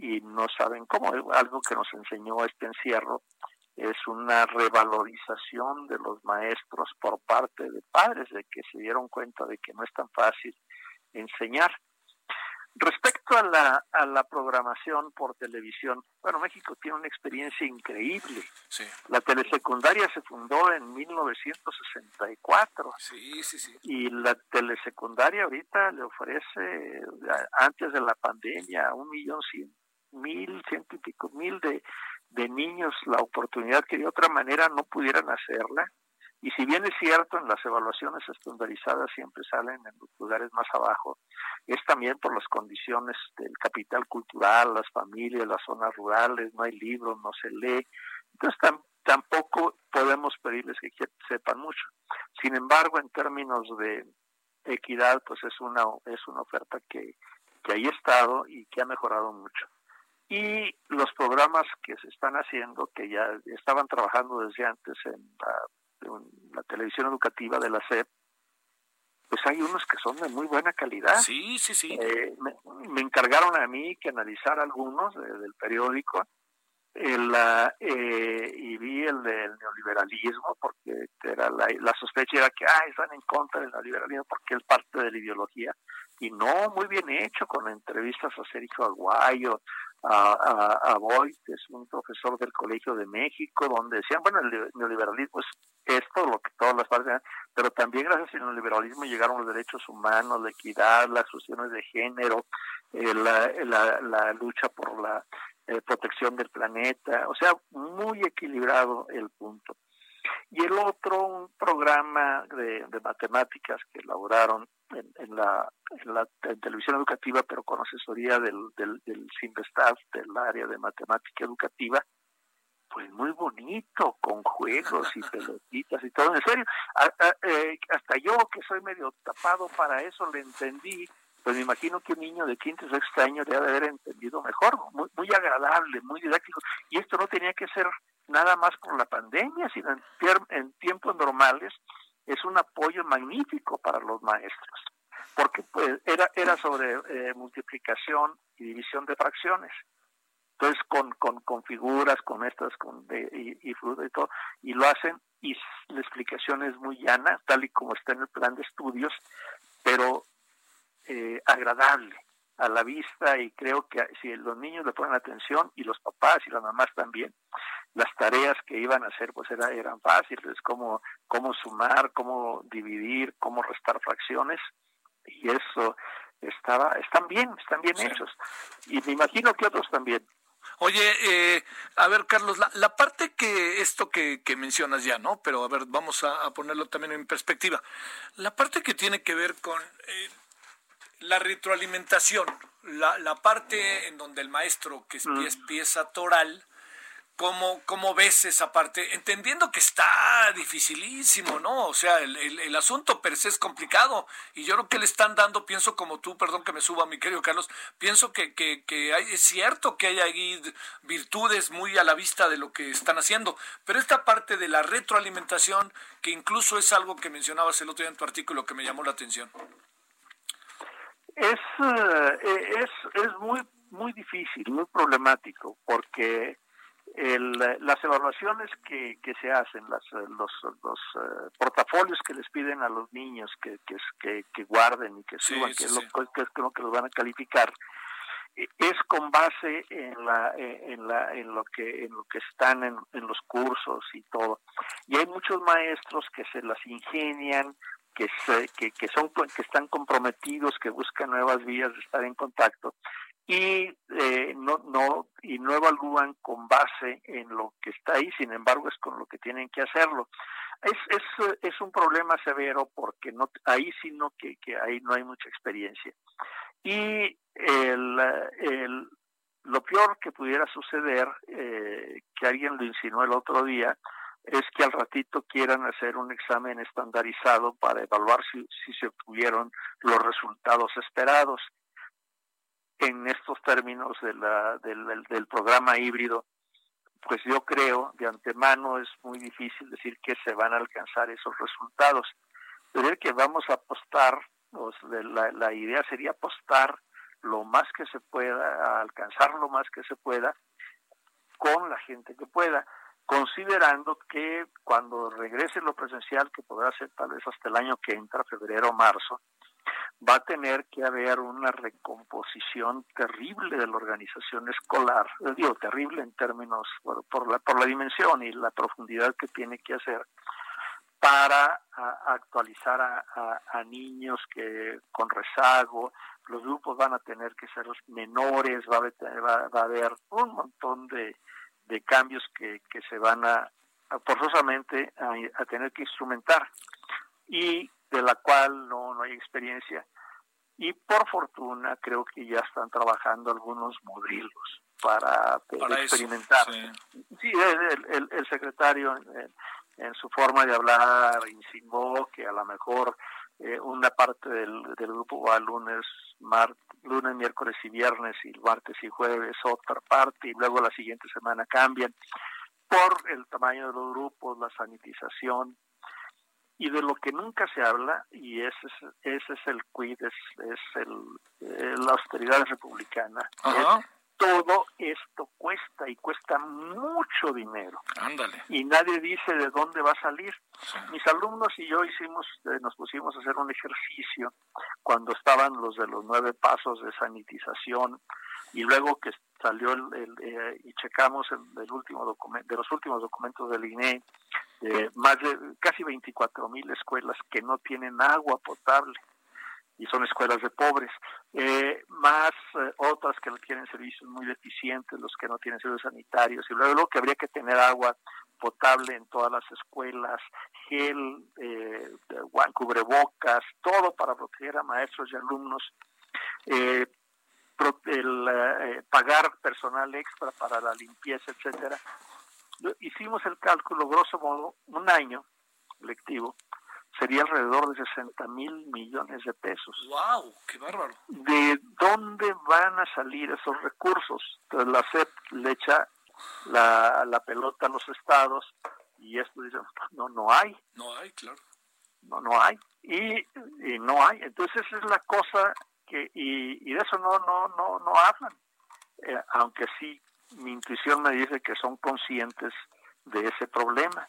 y no saben cómo. Algo que nos enseñó este encierro es una revalorización de los maestros por parte de padres, de que se dieron cuenta de que no es tan fácil enseñar. Respecto a la, a la programación por televisión, bueno, México tiene una experiencia increíble. La telesecundaria se fundó en 1964. Sí, sí, sí. Y la telesecundaria ahorita le ofrece, antes de la pandemia, un millón cien mil, ciento y pico mil de, de niños la oportunidad que de otra manera no pudieran hacerla y si bien es cierto, en las evaluaciones estandarizadas siempre salen en los lugares más abajo, es también por las condiciones del capital cultural, las familias, las zonas rurales, no hay libros, no se lee. Entonces tampoco podemos pedirles que sepan mucho. Sin embargo, en términos de equidad, pues es una, es una oferta que, que ahí ha estado y que ha mejorado mucho. Y los programas que se están haciendo, que ya estaban trabajando desde antes en la la televisión educativa de la SEP, pues hay unos que son de muy buena calidad. Sí, sí, sí. Eh, me, encargaron a mí que analizar algunos del periódico el, eh, y vi el del neoliberalismo, porque era la, la sospecha era que ah, están en contra del neoliberalismo porque es parte de la ideología. Y no, muy bien hecho, con entrevistas a Sergio Aguayo, a, a, a Boyd, es un profesor del Colegio de México, donde decían, bueno, el neoliberalismo es esto, lo que todas las partes, pero también gracias al neoliberalismo llegaron los derechos humanos, la equidad, las cuestiones de género, eh, la, la, la, lucha por la eh, protección del planeta, o sea, muy equilibrado el punto. Y el otro, un programa de, de matemáticas que elaboraron en, en, la, en la televisión educativa, pero con asesoría del, del, del del área de matemática educativa, pues muy bonito, con juegos y *laughs* pelotitas y todo. En serio, eh, hasta yo que soy medio tapado para eso le entendí, pues me imagino que un niño de quinto o sexto año debe haber entendido mejor, muy, muy agradable, muy didáctico. Y esto no tenía que ser nada más por la pandemia, sino en, en tiempos normales es un apoyo magnífico para los maestros, porque pues era, era sobre eh, multiplicación y división de fracciones. Entonces, con, con, con figuras, con estas, con de, y, y fruta y todo, y lo hacen, y la explicación es muy llana, tal y como está en el plan de estudios, pero eh, agradable a la vista y creo que si los niños le ponen atención y los papás y las mamás también, las tareas que iban a hacer pues era, eran fáciles, como cómo sumar, cómo dividir, cómo restar fracciones y eso estaba están bien, están bien hechos y me imagino que otros también. Oye, eh, a ver, Carlos, la, la parte que esto que, que, mencionas ya, ¿no? Pero a ver, vamos a, a, ponerlo también en perspectiva. La parte que tiene que ver con eh, la retroalimentación, la, la, parte en donde el maestro, que es, mm. es pieza toral, ¿Cómo, ¿Cómo ves esa parte? Entendiendo que está dificilísimo, ¿no? O sea, el, el, el, asunto per se es complicado y yo creo que le están dando, pienso como tú, perdón que me suba, mi querido Carlos, pienso que, que, que hay, es cierto que hay ahí virtudes muy a la vista de lo que están haciendo, pero esta parte de la retroalimentación, que incluso es algo que mencionabas el otro día en tu artículo que me llamó la atención. Es, eh, es, es muy, muy difícil, muy problemático, porque el, las evaluaciones que, que se hacen, las, los, los uh, portafolios que les piden a los niños que, que, que, que guarden y que suban, sí, sí, que, es lo, que es lo que los van a calificar, es con base en la en la en lo que en lo que están en, en los cursos y todo. Y hay muchos maestros que se las ingenian que, se, que, que son que están comprometidos que buscan nuevas vías de estar en contacto y eh, no no y no evalúan con base en lo que está ahí sin embargo es con lo que tienen que hacerlo. Es es, es un problema severo porque no ahí sí no que, que ahí no hay mucha experiencia. Y el, el lo peor que pudiera suceder eh, que alguien lo insinuó el otro día es que al ratito quieran hacer un examen estandarizado para evaluar si, si se obtuvieron los resultados esperados en estos términos de la, del, del, programa híbrido, pues yo creo de antemano es muy difícil decir que se van a alcanzar esos resultados. Pero que vamos a apostar, pues, la, la idea sería apostar lo más que se pueda, a alcanzar lo más que se pueda con la gente que pueda, considerando que cuando regrese lo presencial, que podrá ser tal vez hasta el año que entra, febrero o marzo, va a tener que haber una recomposición terrible de la organización escolar, digo terrible en términos por, la por la dimensión y la profundidad que tiene que hacer para a, actualizar a, a, a, niños que con rezago, los grupos van a tener que ser menores, va a, va, va a haber un montón de, cambios que, que se van a, forzosamente a, tener que instrumentar. Y de la cual no, no hay experiencia. Y por fortuna creo que ya están trabajando algunos modelos para, para experimentar. Eso, sí. sí, el, el, el secretario en, en, su forma de hablar insinuó que a lo mejor eh, una parte del, del grupo va lunes, mar, lunes, miércoles y viernes y martes y jueves otra parte y luego la siguiente semana cambian por el tamaño de los grupos, la sanitización, y de lo que nunca se habla, y ese es, ese es el quid, es, es el, eh, la austeridad republicana. Es, todo esto cuesta y cuesta mucho dinero. Ándale. Y nadie dice de dónde va a salir. Sí. Mis alumnos y yo hicimos, eh, nos pusimos a hacer un ejercicio cuando estaban los de los nueve pasos de sanitización y luego que salió el, el eh, y checamos el, el último documento de los últimos documentos del INE más de casi 24 mil escuelas que no tienen agua potable y son escuelas de pobres, eh, más eh, otras que tienen servicios muy deficientes, los que no tienen servicios sanitarios, y luego, luego que habría que tener agua potable en todas las escuelas, gel, eh, cubrebocas, todo para proteger a maestros y alumnos, eh, el, eh, pagar personal extra para la limpieza, etcétera. Hicimos el cálculo, grosso modo, un año lectivo, sería alrededor de 60 mil millones de pesos. ¡Wow! ¡Qué bárbaro! ¿De dónde van a salir esos recursos? Entonces la SEP le echa la, la pelota a los estados y esto dicen, no, no hay. No hay, claro. No, no hay. Y, y no hay. Entonces esa es la cosa que, y, y de eso no, no, no, no hablan. Eh, aunque sí, mi intuición me dice que son conscientes de ese problema.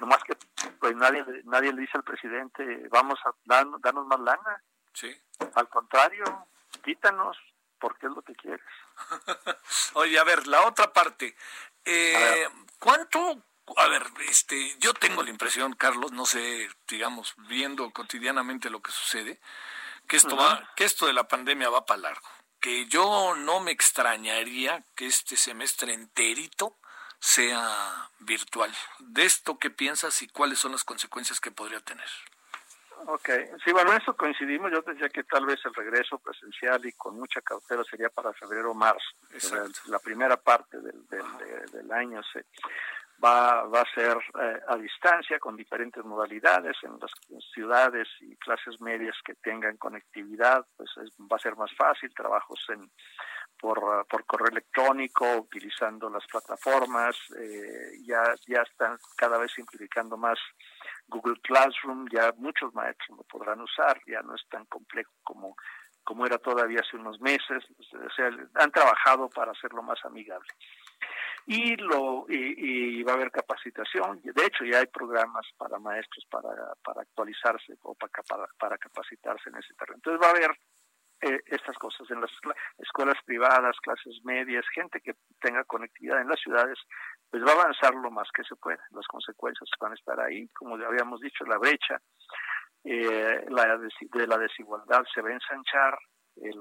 No más que pues nadie nadie le dice al presidente, vamos a darnos más lana. Sí. Al contrario, quítanos, porque es lo que quieres. *laughs* Oye, a ver, la otra parte. Eh, ¿Cuánto a ver, este, yo tengo la impresión, Carlos, no sé, digamos, viendo cotidianamente lo que sucede, que esto va, que esto de la pandemia va para largo, que yo no me extrañaría que este semestre enterito sea virtual. ¿De esto qué piensas y cuáles son las consecuencias que podría tener? Ok, sí, bueno, eso coincidimos. Yo decía que tal vez el regreso presencial y con mucha cautela sería para febrero o marzo. la primera parte del, del, del año se, va, va a ser eh, a distancia con diferentes modalidades en las ciudades y clases medias que tengan conectividad, pues va a ser más fácil, trabajos en por, por correo electrónico, utilizando las plataformas, eh, ya, ya están cada vez simplificando más Google Classroom, ya muchos maestros lo podrán usar, ya no es tan complejo como, como era todavía hace unos meses, o sea, han trabajado para hacerlo más amigable. Y lo y, va a haber capacitación. De hecho ya hay programas para maestros para, para actualizarse o para, para, capacitarse en ese terreno. Entonces va a haber eh, estas cosas en las escuelas privadas clases medias gente que tenga conectividad en las ciudades pues va a avanzar lo más que se pueda. Las consecuencias van a estar ahí. Como ya habíamos dicho la brecha eh, la de la desigualdad se va a ensanchar el,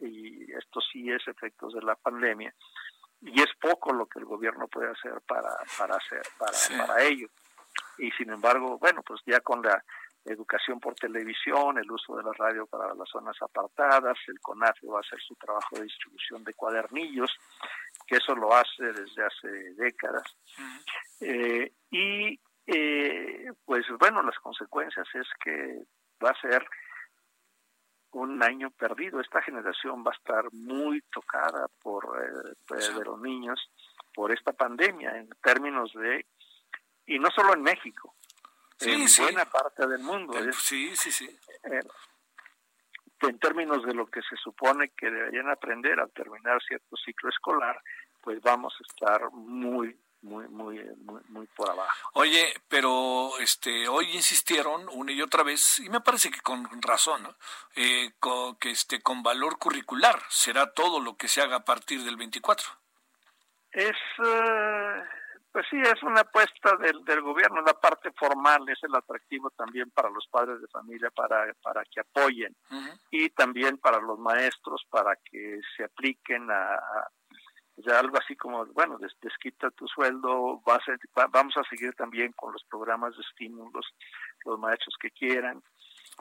y esto sí es efectos de la pandemia y es poco lo que el gobierno puede hacer para para hacer para, para ello. Y sin embargo bueno pues ya con la educación por televisión el uso de la radio para las zonas apartadas el CONAFE va a hacer su trabajo de distribución de cuadernillos que eso lo hace desde hace décadas. Eh, y eh, pues bueno las consecuencias es que va a ser un año perdido. Esta generación va a estar muy tocada por eh, pues, de los niños por esta pandemia en términos de y no solo en México, en buena parte del mundo. sí, sí, sí. Eh, en términos de lo que se supone que deberían aprender al terminar cierto ciclo escolar, pues vamos a estar muy muy muy muy muy por abajo. Oye, pero este hoy insistieron una y otra vez y me parece que con razón, eh, con, que este con valor curricular será todo lo que se haga a partir del 24. Es eh, pues sí, es una apuesta del, del gobierno, la parte formal es el atractivo también para los padres de familia para, para que apoyen y también para los maestros para que se apliquen a, o sea, algo así como, bueno, des, desquita tu sueldo, va a vamos a seguir también con los programas de estímulos, los maestros que quieran,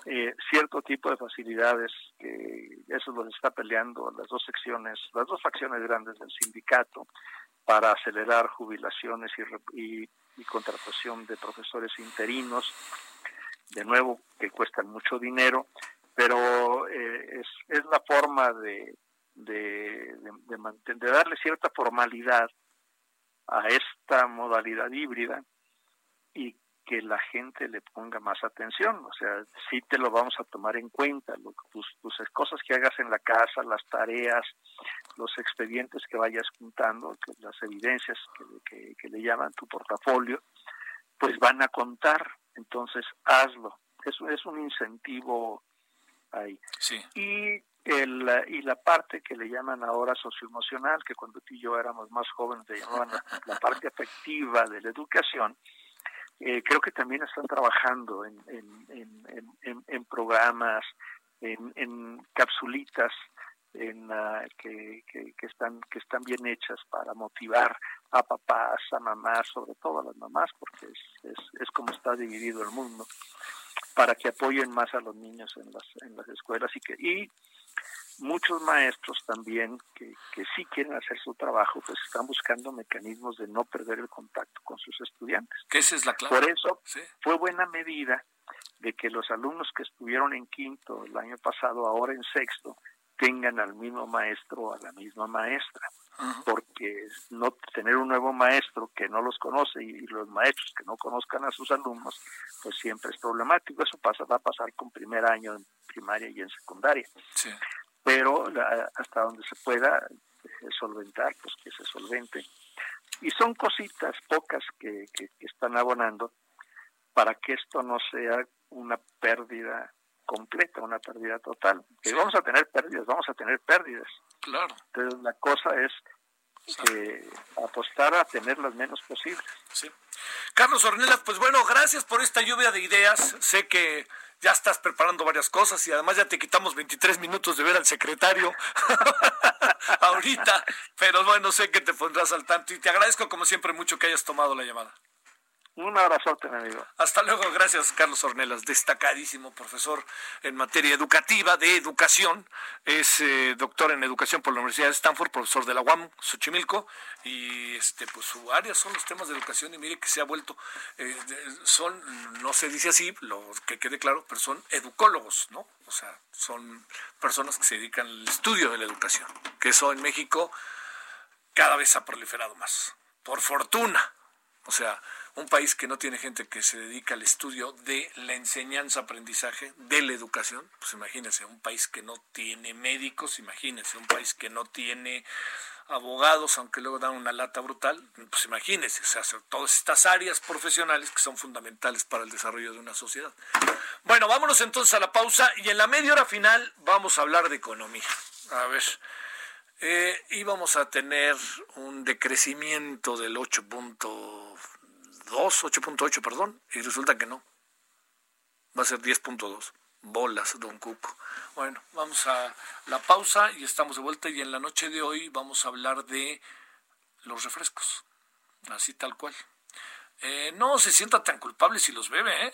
eh, cierto tipo de facilidades, que eso los está peleando las dos secciones, las dos facciones grandes del sindicato, para acelerar jubilaciones y, y, contratación de profesores interinos, de nuevo, que cuestan mucho dinero, pero eh, es la forma de de, de, de, darle cierta formalidad a esta modalidad híbrida y que la gente le ponga más atención, o sea, sí te lo vamos a tomar en cuenta, tus, tus cosas que hagas en la casa, las tareas, los expedientes que vayas juntando, que las evidencias que, que, le llaman tu portafolio, pues van a contar, entonces hazlo. Eso es un incentivo ahí. Sí. Y el, y la parte que le llaman ahora socioemocional, que cuando tú y yo éramos más jóvenes le llamaban la, parte afectiva de la educación, eh, creo que también están trabajando en, programas, en, capsulitas en, uh, que, que, están, que están bien hechas para motivar a papás, a mamás, sobre todo a las mamás, porque es, es, es como está dividido el mundo, para que apoyen más a los niños en las, en las escuelas y que y muchos maestros también que, que sí quieren hacer su trabajo, pues están buscando mecanismos de no perder el contacto con sus estudiantes. Que esa es la clave. Por eso fue buena medida de que los alumnos que estuvieron en quinto el año pasado, ahora en sexto, tengan al mismo maestro o a la misma maestra. Porque no tener un nuevo maestro que no los conoce y los maestros que no conozcan a sus alumnos, pues siempre es problemático. Eso pasa, va a pasar con primer año en primaria y en secundaria. Pero hasta donde se pueda eh, solventar, pues que se solvente. Y son cositas pocas que, que están abonando para que esto no sea una pérdida completa, una pérdida total. Que vamos a tener pérdidas, vamos a tener pérdidas. Claro. Entonces la cosa es eh, apostar a tener las menos posibles. Sí. Carlos Ornelas, pues bueno, gracias por esta lluvia de ideas. Sé que ya estás preparando varias cosas y además ya te quitamos 23 minutos de ver al secretario *laughs* ahorita, pero bueno, sé que te pondrás al tanto y te agradezco como siempre mucho que hayas tomado la llamada. Un abrazote, amigo. Hasta luego, gracias Carlos Ornelas, destacadísimo profesor en materia educativa, de educación. Es eh, doctor en educación por la Universidad de Stanford, profesor de la UAM, Xochimilco, y este, pues su área son los temas de educación y mire que se ha vuelto, eh, son, no se dice así, lo que quede claro, pero son educólogos, ¿no? O sea, son personas que se dedican al estudio de la educación, que eso en México cada vez ha proliferado más, por fortuna. O sea, un país que no tiene gente que se dedica al estudio de la enseñanza, aprendizaje, de la educación, pues imagínense, un país que no tiene médicos, imagínense, un país que no tiene abogados, aunque luego dan una lata brutal, pues imagínense, o sea, todas estas áreas profesionales que son fundamentales para el desarrollo de una sociedad. Bueno, vámonos entonces a la pausa y en la media hora final vamos a hablar de economía. A ver, eh, íbamos a tener un decrecimiento del 8. 8.8, perdón, y resulta que no. Va a ser 10.2. Bolas, don Cuco. Bueno, vamos a la pausa y estamos de vuelta y en la noche de hoy vamos a hablar de los refrescos. Así tal cual. Eh, no se sienta tan culpable si los bebe, ¿eh?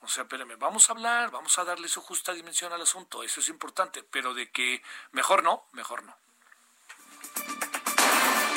O sea, espérame, vamos a hablar, vamos a darle su justa dimensión al asunto, eso es importante, pero de que mejor no, mejor no.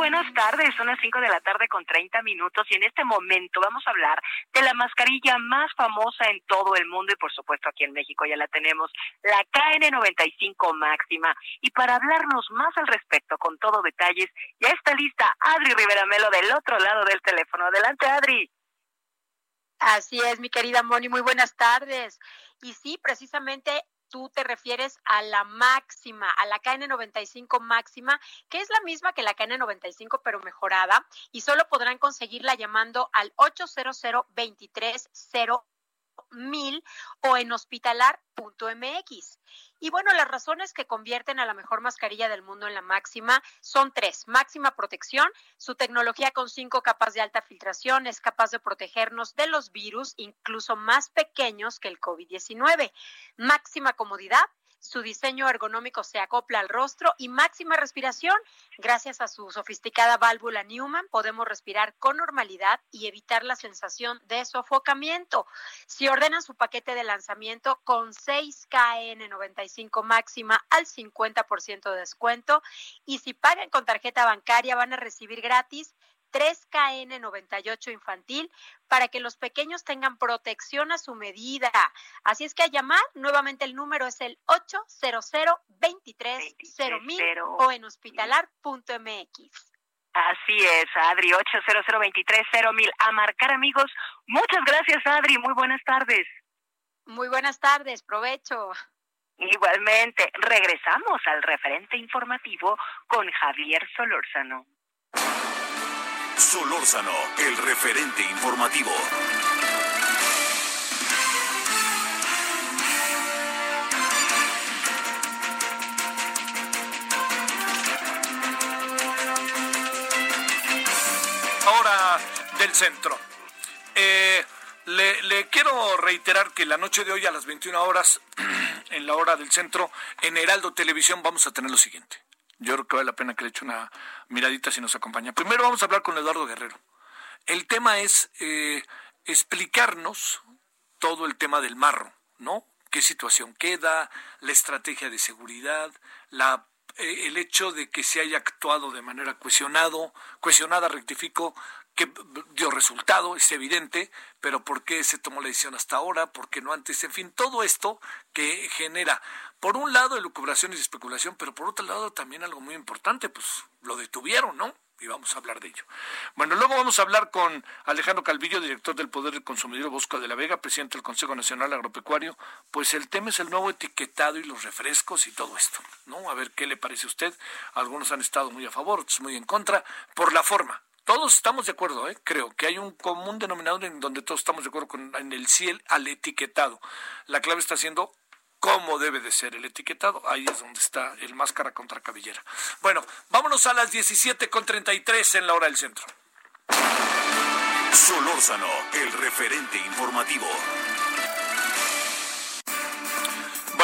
Buenas tardes. Son las 5 de la tarde con 30 minutos y en este momento vamos a hablar de la mascarilla más famosa en todo el mundo y por supuesto aquí en México ya la tenemos, la KN95 máxima. Y para hablarnos más al respecto con todo detalles, ya está lista Adri Rivera Melo del otro lado del teléfono. Adelante, Adri. Así es, mi querida Moni, muy buenas tardes. Y sí, precisamente tú te refieres a la máxima, a la KN95 máxima, que es la misma que la KN95 pero mejorada y solo podrán conseguirla llamando al 800 230 mil o en hospitalar.mx. Y bueno, las razones que convierten a la mejor mascarilla del mundo en la máxima son tres. Máxima protección, su tecnología con cinco capas de alta filtración es capaz de protegernos de los virus, incluso más pequeños que el COVID-19. Máxima comodidad, su diseño ergonómico se acopla al rostro y máxima respiración. Gracias a su sofisticada válvula Newman podemos respirar con normalidad y evitar la sensación de sofocamiento. Si ordenan su paquete de lanzamiento con 6KN95 máxima al 50% de descuento y si pagan con tarjeta bancaria van a recibir gratis 3KN98 infantil para que los pequeños tengan protección a su medida. Así es que a llamar, nuevamente el número es el 800 230 o en hospitalar.mx. Así es, Adri, 800 230 A marcar, amigos. Muchas gracias, Adri. Muy buenas tardes. Muy buenas tardes, provecho. Igualmente, regresamos al referente informativo con Javier Solórzano. Solórzano, el referente informativo. Ahora del centro. Eh, le, le, quiero reiterar que la noche de hoy a las 21 horas, *clears throat* en la hora del centro, en Heraldo Televisión vamos a tener lo siguiente. yo creo que vale la pena que le eche una miradita si nos acompaña. Primero vamos a hablar con Eduardo Guerrero. El tema es eh, explicarnos todo el tema del marro, ¿no? ¿Qué situación queda? La estrategia de seguridad, la eh, el hecho de que se haya actuado de manera cuestionado, cuestionada, rectifico, que dio resultado, es evidente, pero ¿por qué se tomó la decisión hasta ahora? ¿Por qué no antes? En fin, todo esto que genera, por un lado, elucubraciones y especulación, pero por otro lado también algo muy importante, pues lo detuvieron, ¿no? y vamos a hablar de ello. Bueno, luego vamos a hablar con Alejandro Calvillo, director del Poder del Consumidor Bosco de la Vega, presidente del Consejo Nacional Agropecuario. Pues el tema es el nuevo etiquetado y los refrescos y todo esto, ¿no? A ver qué le parece a usted. Algunos han estado muy a favor, otros muy en contra, por la forma. Todos estamos de acuerdo, ¿eh? creo que hay un común denominador en donde todos estamos de acuerdo con en el cielo al etiquetado. La clave está siendo cómo debe de ser el etiquetado. Ahí es donde está el máscara contra cabellera. Bueno, vámonos a las 17.33 en la hora del centro. Solórzano, el referente informativo.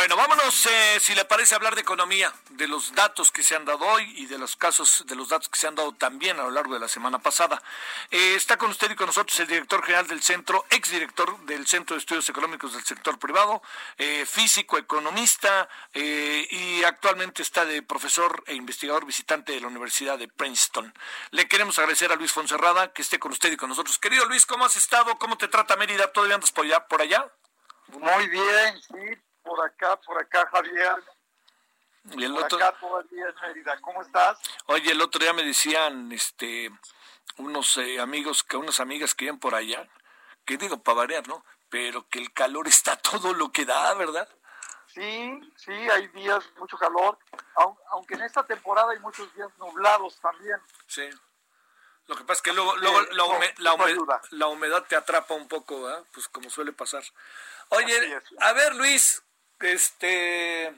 Bueno, vámonos, eh, si le parece, hablar de economía, de los datos que se han dado hoy y de los casos, de los datos que se han dado también a lo largo de la semana pasada. Eh, está con usted y con nosotros el director general del centro, exdirector del Centro de Estudios Económicos del Sector Privado, eh, físico, economista y actualmente está de profesor e investigador visitante de la Universidad de Princeton. Le queremos agradecer a Luis Fonserrada que esté con usted y con nosotros. Querido Luis, ¿cómo has estado? ¿Cómo te trata Mérida? ¿Todavía andas? Por allá? Muy bien, sí, por acá, por acá, Javier. Y el por otro, acá día en Mérida. ¿Cómo estás? oye, el otro día me decían, este, unos eh, amigos, que unas amigas que iban por allá, que digo para variar, ¿no? Pero que el calor está *laughs* todo lo que da, ¿verdad? Sí, sí, hay días mucho calor, aun- aunque en esta temporada hay muchos días nublados también. Sí. Lo que pasa es que luego, luego Sí, la, hume- la humedad te atrapa un poco, ¿verdad? Pues como suele pasar. Oye, a ver, Luis, este,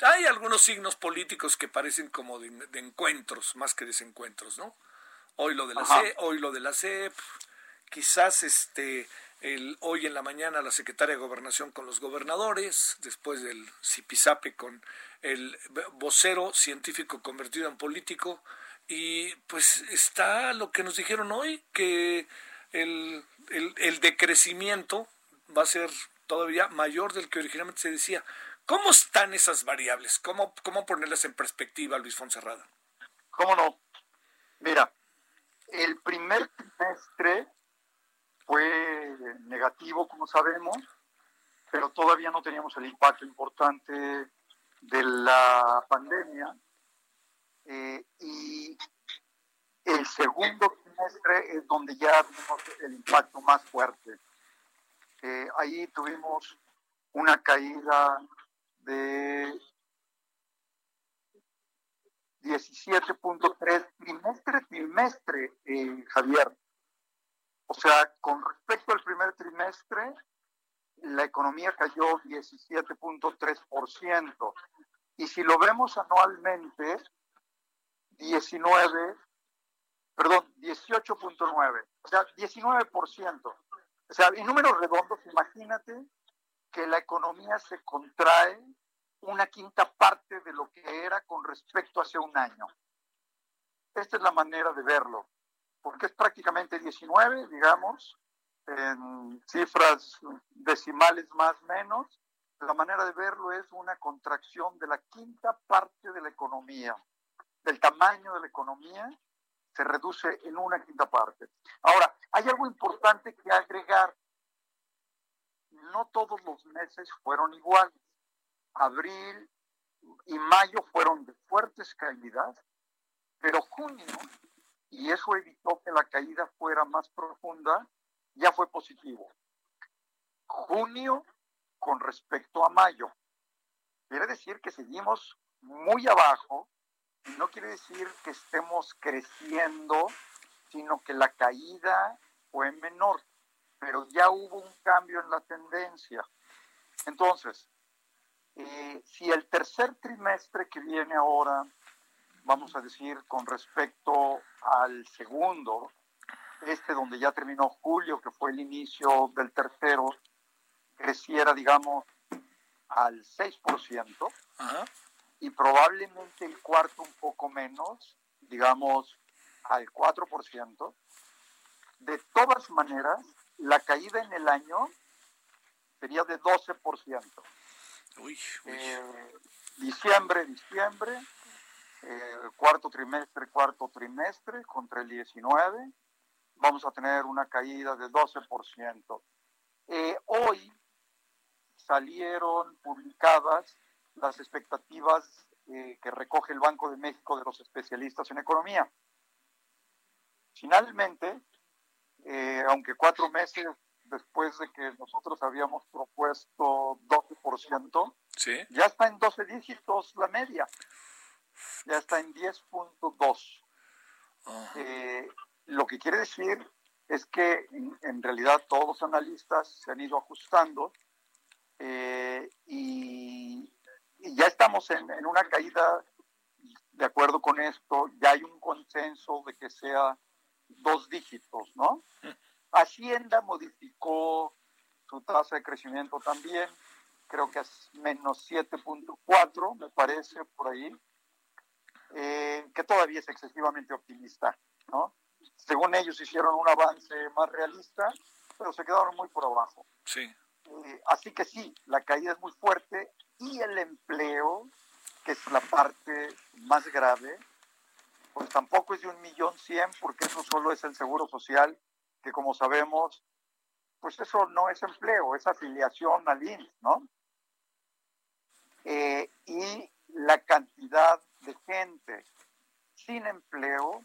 hay algunos signos políticos que parecen como de, de encuentros, más que desencuentros, ¿no? Hoy lo de la Ajá. C, hoy lo de la CEP, quizás este, el, hoy en la mañana la secretaria de Gobernación con los gobernadores, después del Zipizape con el vocero científico convertido en político, y pues está lo que nos dijeron hoy, que el, el, el decrecimiento va a ser todavía mayor del que originalmente se decía. ¿Cómo están esas variables? ¿Cómo, cómo ponerlas en perspectiva, Luis Fonserrada? ¿Cómo no? Mira, el primer trimestre fue negativo, como sabemos, pero todavía no teníamos el impacto importante de la pandemia. Eh, y el segundo trimestre es donde ya vimos el impacto más fuerte. Eh, ahí tuvimos una caída de 17.3 trimestre trimestre, eh, Javier. O sea, con respecto al primer trimestre, la economía cayó 17.3%. Y si lo vemos anualmente, 19, perdón, 18.9, o sea, 19%. O sea, en números redondos, imagínate que la economía se contrae una quinta parte de lo que era con respecto a hace un año. Esta es la manera de verlo, porque es prácticamente 19, digamos, en cifras decimales más menos. La manera de verlo es una contracción de la quinta parte de la economía, del tamaño de la economía, se reduce en una quinta parte. Ahora, hay algo importante que agregar. No todos los meses fueron iguales abril y mayo fueron de fuertes caídas, pero junio, y eso evitó que la caída fuera más profunda, ya fue positivo. Junio con respecto a mayo. Quiere decir que seguimos muy abajo, no quiere decir que estemos creciendo, sino que la caída fue menor, pero ya hubo un cambio en la tendencia. Entonces, eh, si el tercer trimestre que viene ahora, vamos a decir, con respecto al segundo, este donde ya terminó julio, que fue el inicio del tercero, creciera, digamos, al 6%, Ajá. Y probablemente el cuarto un poco menos, digamos al 4%. De todas maneras, la caída en el año sería de 12%. Uy, Eh, diciembre, diciembre, eh, cuarto trimestre, cuarto trimestre contra el 19, vamos a tener una caída de 12%. Eh, hoy salieron publicadas las expectativas eh, que recoge el Banco de México de los especialistas en economía. Finalmente, eh, aunque cuatro meses después de que nosotros habíamos propuesto 12%, sí. ya está en 12 dígitos la media, ya está en 10.2. Eh, lo que quiere decir es que en, en realidad todos los analistas se han ido ajustando eh, y, y ya estamos en, en una caída de acuerdo con esto, ya hay un consenso de que sea dos dígitos, ¿no? Hacienda modificó su tasa de crecimiento también, creo que es menos 7.4, me parece, por ahí, eh, que todavía es excesivamente optimista, ¿no? Según ellos hicieron un avance más realista, pero se quedaron muy por abajo. Sí. Eh, así que sí, la caída es muy fuerte y el empleo, que es la parte más grave, pues tampoco es de un millón cien, porque eso solo es el seguro social, que como sabemos, pues eso no es empleo, es afiliación al INS, ¿no? Eh, y la cantidad de gente sin empleo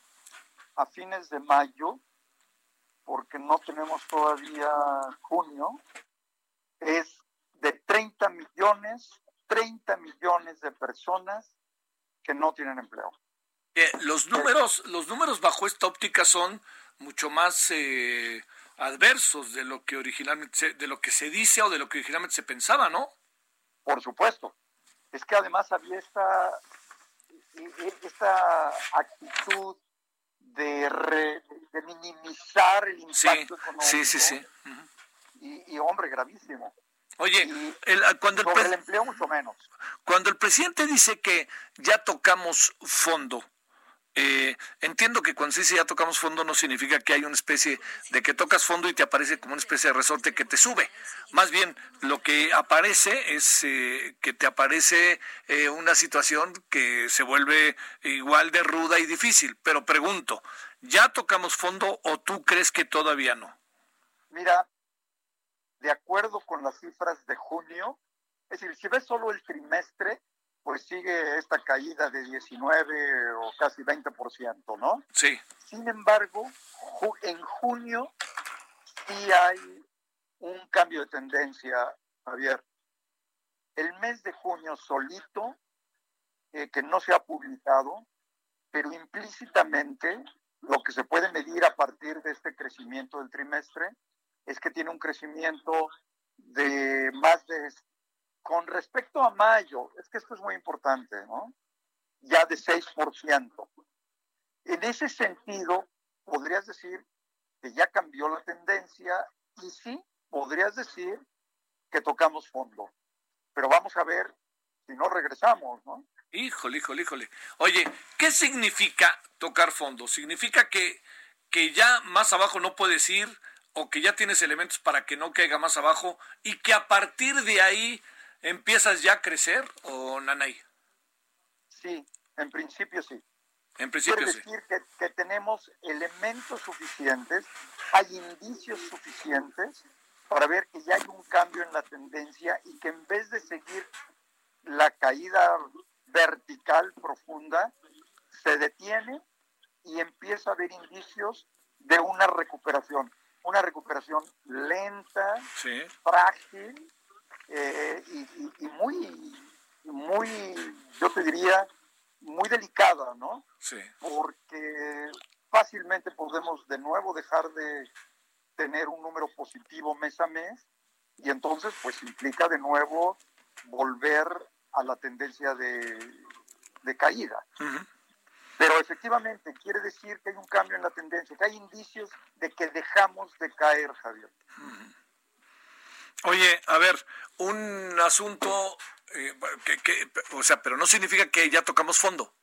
a fines de mayo, porque no tenemos todavía junio, es de 30 millones, 30 millones de personas que no tienen empleo. Eh, los números, los números bajo esta óptica son mucho más eh, adversos de lo que originalmente se, de lo que se dice o de lo que originalmente se pensaba, ¿no? Por supuesto. Es que además había esta, esta actitud de, re, de minimizar el impacto sí, económico. Sí, sí, sí. Uh -huh. y, y, hombre, gravísimo. Oye, el, cuando sobre el, el empleo mucho menos. Cuando el presidente dice que ya tocamos fondo, eh, entiendo que cuando se dice ya tocamos fondo no significa que hay una especie de que tocas fondo y te aparece como una especie de resorte que te sube. Más bien, lo que aparece es eh, que te aparece eh, una situación que se vuelve igual de ruda y difícil. Pero pregunto, ¿ya tocamos fondo o tú crees que todavía no? Mira, de acuerdo con las cifras de junio, es decir, si ves solo el trimestre, pues sigue esta caída de 19 o casi 20%, ¿no? Sí. Sin embargo, en junio sí hay un cambio de tendencia, Javier. El mes de junio solito, eh, que no se ha publicado, pero implícitamente lo que se puede medir a partir de este crecimiento del trimestre es que tiene un crecimiento de más de con respecto a mayo, es que esto es muy importante, ¿no? Ya de 6%. En ese sentido, podrías decir que ya cambió la tendencia y sí, podrías decir que tocamos fondo. Pero vamos a ver si no regresamos, ¿no? Híjole, híjole, híjole. Oye, ¿qué significa tocar fondo? ¿Significa que, que ya más abajo no puedes ir o que ya tienes elementos para que no caiga más abajo y que a partir de ahí empiezas ya a crecer o Nanay? Sí, en principio sí. En principio Quiere sí. decir que, que, tenemos elementos suficientes, hay indicios suficientes para ver que ya hay un cambio en la tendencia y que en vez de seguir la caída vertical profunda, se detiene y empieza a haber indicios de una recuperación. Una recuperación lenta, sí. frágil, eh, y, y, y, muy, muy, yo te diría, muy delicada, ¿no? Sí. Porque fácilmente podemos de nuevo dejar de tener un número positivo mes a mes y entonces pues implica de nuevo volver a la tendencia de, de caída. Uh -huh. Pero efectivamente quiere decir que hay un cambio en la tendencia, que hay indicios de que dejamos de caer, Javier. -huh. Oye, a ver, un asunto eh, que, o sea, pero no significa que ya tocamos fondo.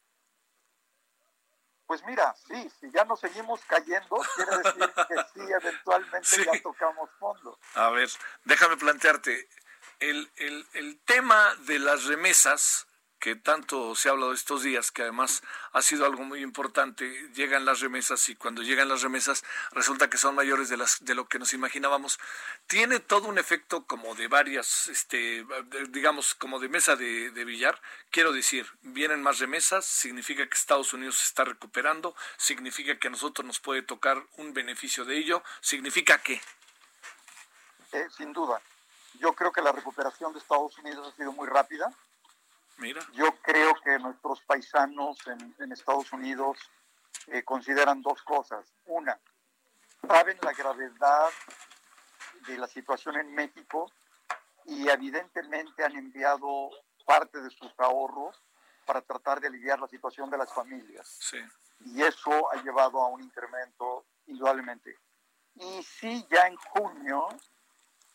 Pues mira, sí, si ya nos seguimos cayendo, quiere decir que sí, *laughs* eventualmente ya tocamos fondo. A ver, déjame plantearte, el, el, el tema de las remesas que tanto se ha hablado estos días, que además ha sido algo muy importante, llegan las remesas y cuando llegan las remesas resulta que son mayores de, las, de lo que nos imaginábamos, tiene todo un efecto como de varias, este, digamos, como de mesa de, billar. Quiero decir, vienen más remesas, significa que Estados Unidos se está recuperando, significa que a nosotros nos puede tocar un beneficio de ello, significa que... Eh, sin duda. Yo creo que la recuperación de Estados Unidos ha sido muy rápida yo creo que nuestros paisanos en, Estados Unidos eh, consideran dos cosas. Una, saben la gravedad de la situación en México y evidentemente han enviado parte de sus ahorros para tratar de aliviar la situación de las familias. Y eso ha llevado a un incremento indudablemente. Y sí, ya en junio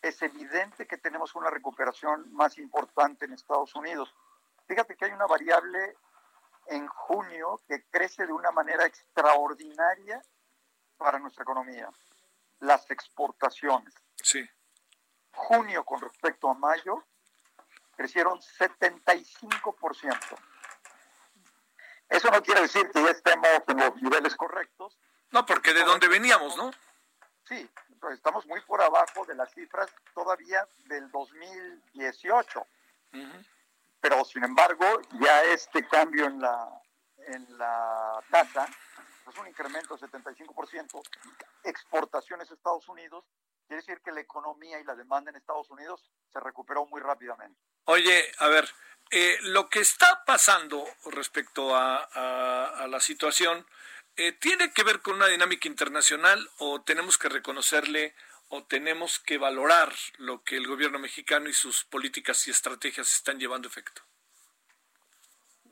es evidente que tenemos una recuperación más importante en Estados Unidos. Fíjate que hay una variable en junio que crece de una manera extraordinaria para nuestra economía, las exportaciones. Sí. Junio con respecto a mayo crecieron 75%. Eso no quiere decir que ya estemos en los niveles correctos. No, porque de dónde veníamos, ¿no? Sí, pues estamos muy por abajo de las cifras todavía del 2018. Uh pero sin embargo ya este cambio en la, en la tasa es un incremento de 75%, exportaciones a Estados Unidos, quiere decir que la economía y la demanda en Estados Unidos se recuperó muy rápidamente. Oye, a ver, eh, lo que está pasando respecto a, a, la situación, eh, ¿tiene que ver con una dinámica internacional o tenemos que reconocerle o tenemos que valorar lo que el gobierno mexicano y sus políticas y estrategias están llevando efecto?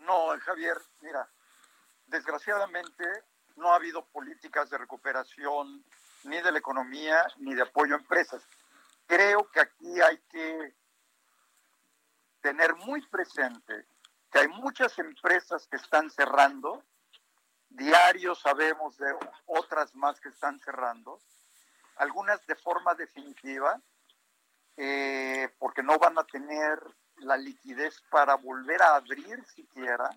No, Javier, mira, desgraciadamente no ha habido políticas de recuperación ni de la economía ni de apoyo a empresas. Creo que aquí hay que tener muy presente que hay muchas empresas que están cerrando, diario sabemos de otras más que están cerrando, algunas de forma definitiva, eh, porque no van a tener la liquidez para volver a abrir siquiera.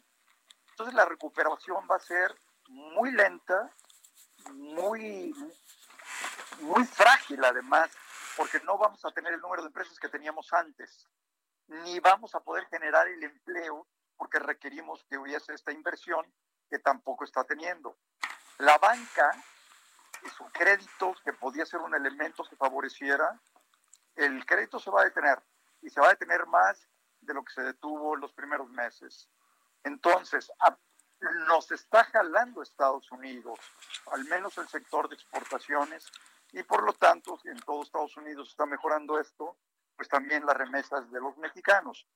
Entonces la recuperación va a ser muy lenta, muy, muy frágil además, porque no vamos a tener el número de empresas que teníamos antes, ni vamos a poder generar el empleo porque requerimos que hubiese esta inversión que tampoco está teniendo. La banca su crédito, que podía ser un elemento que favoreciera, el crédito se va a detener y se va a detener más de lo que se detuvo en los primeros meses. Entonces, nos está jalando Estados Unidos, al menos el sector de exportaciones, y por lo tanto, si en todo Estados Unidos está mejorando esto, pues también las remesas de los mexicanos.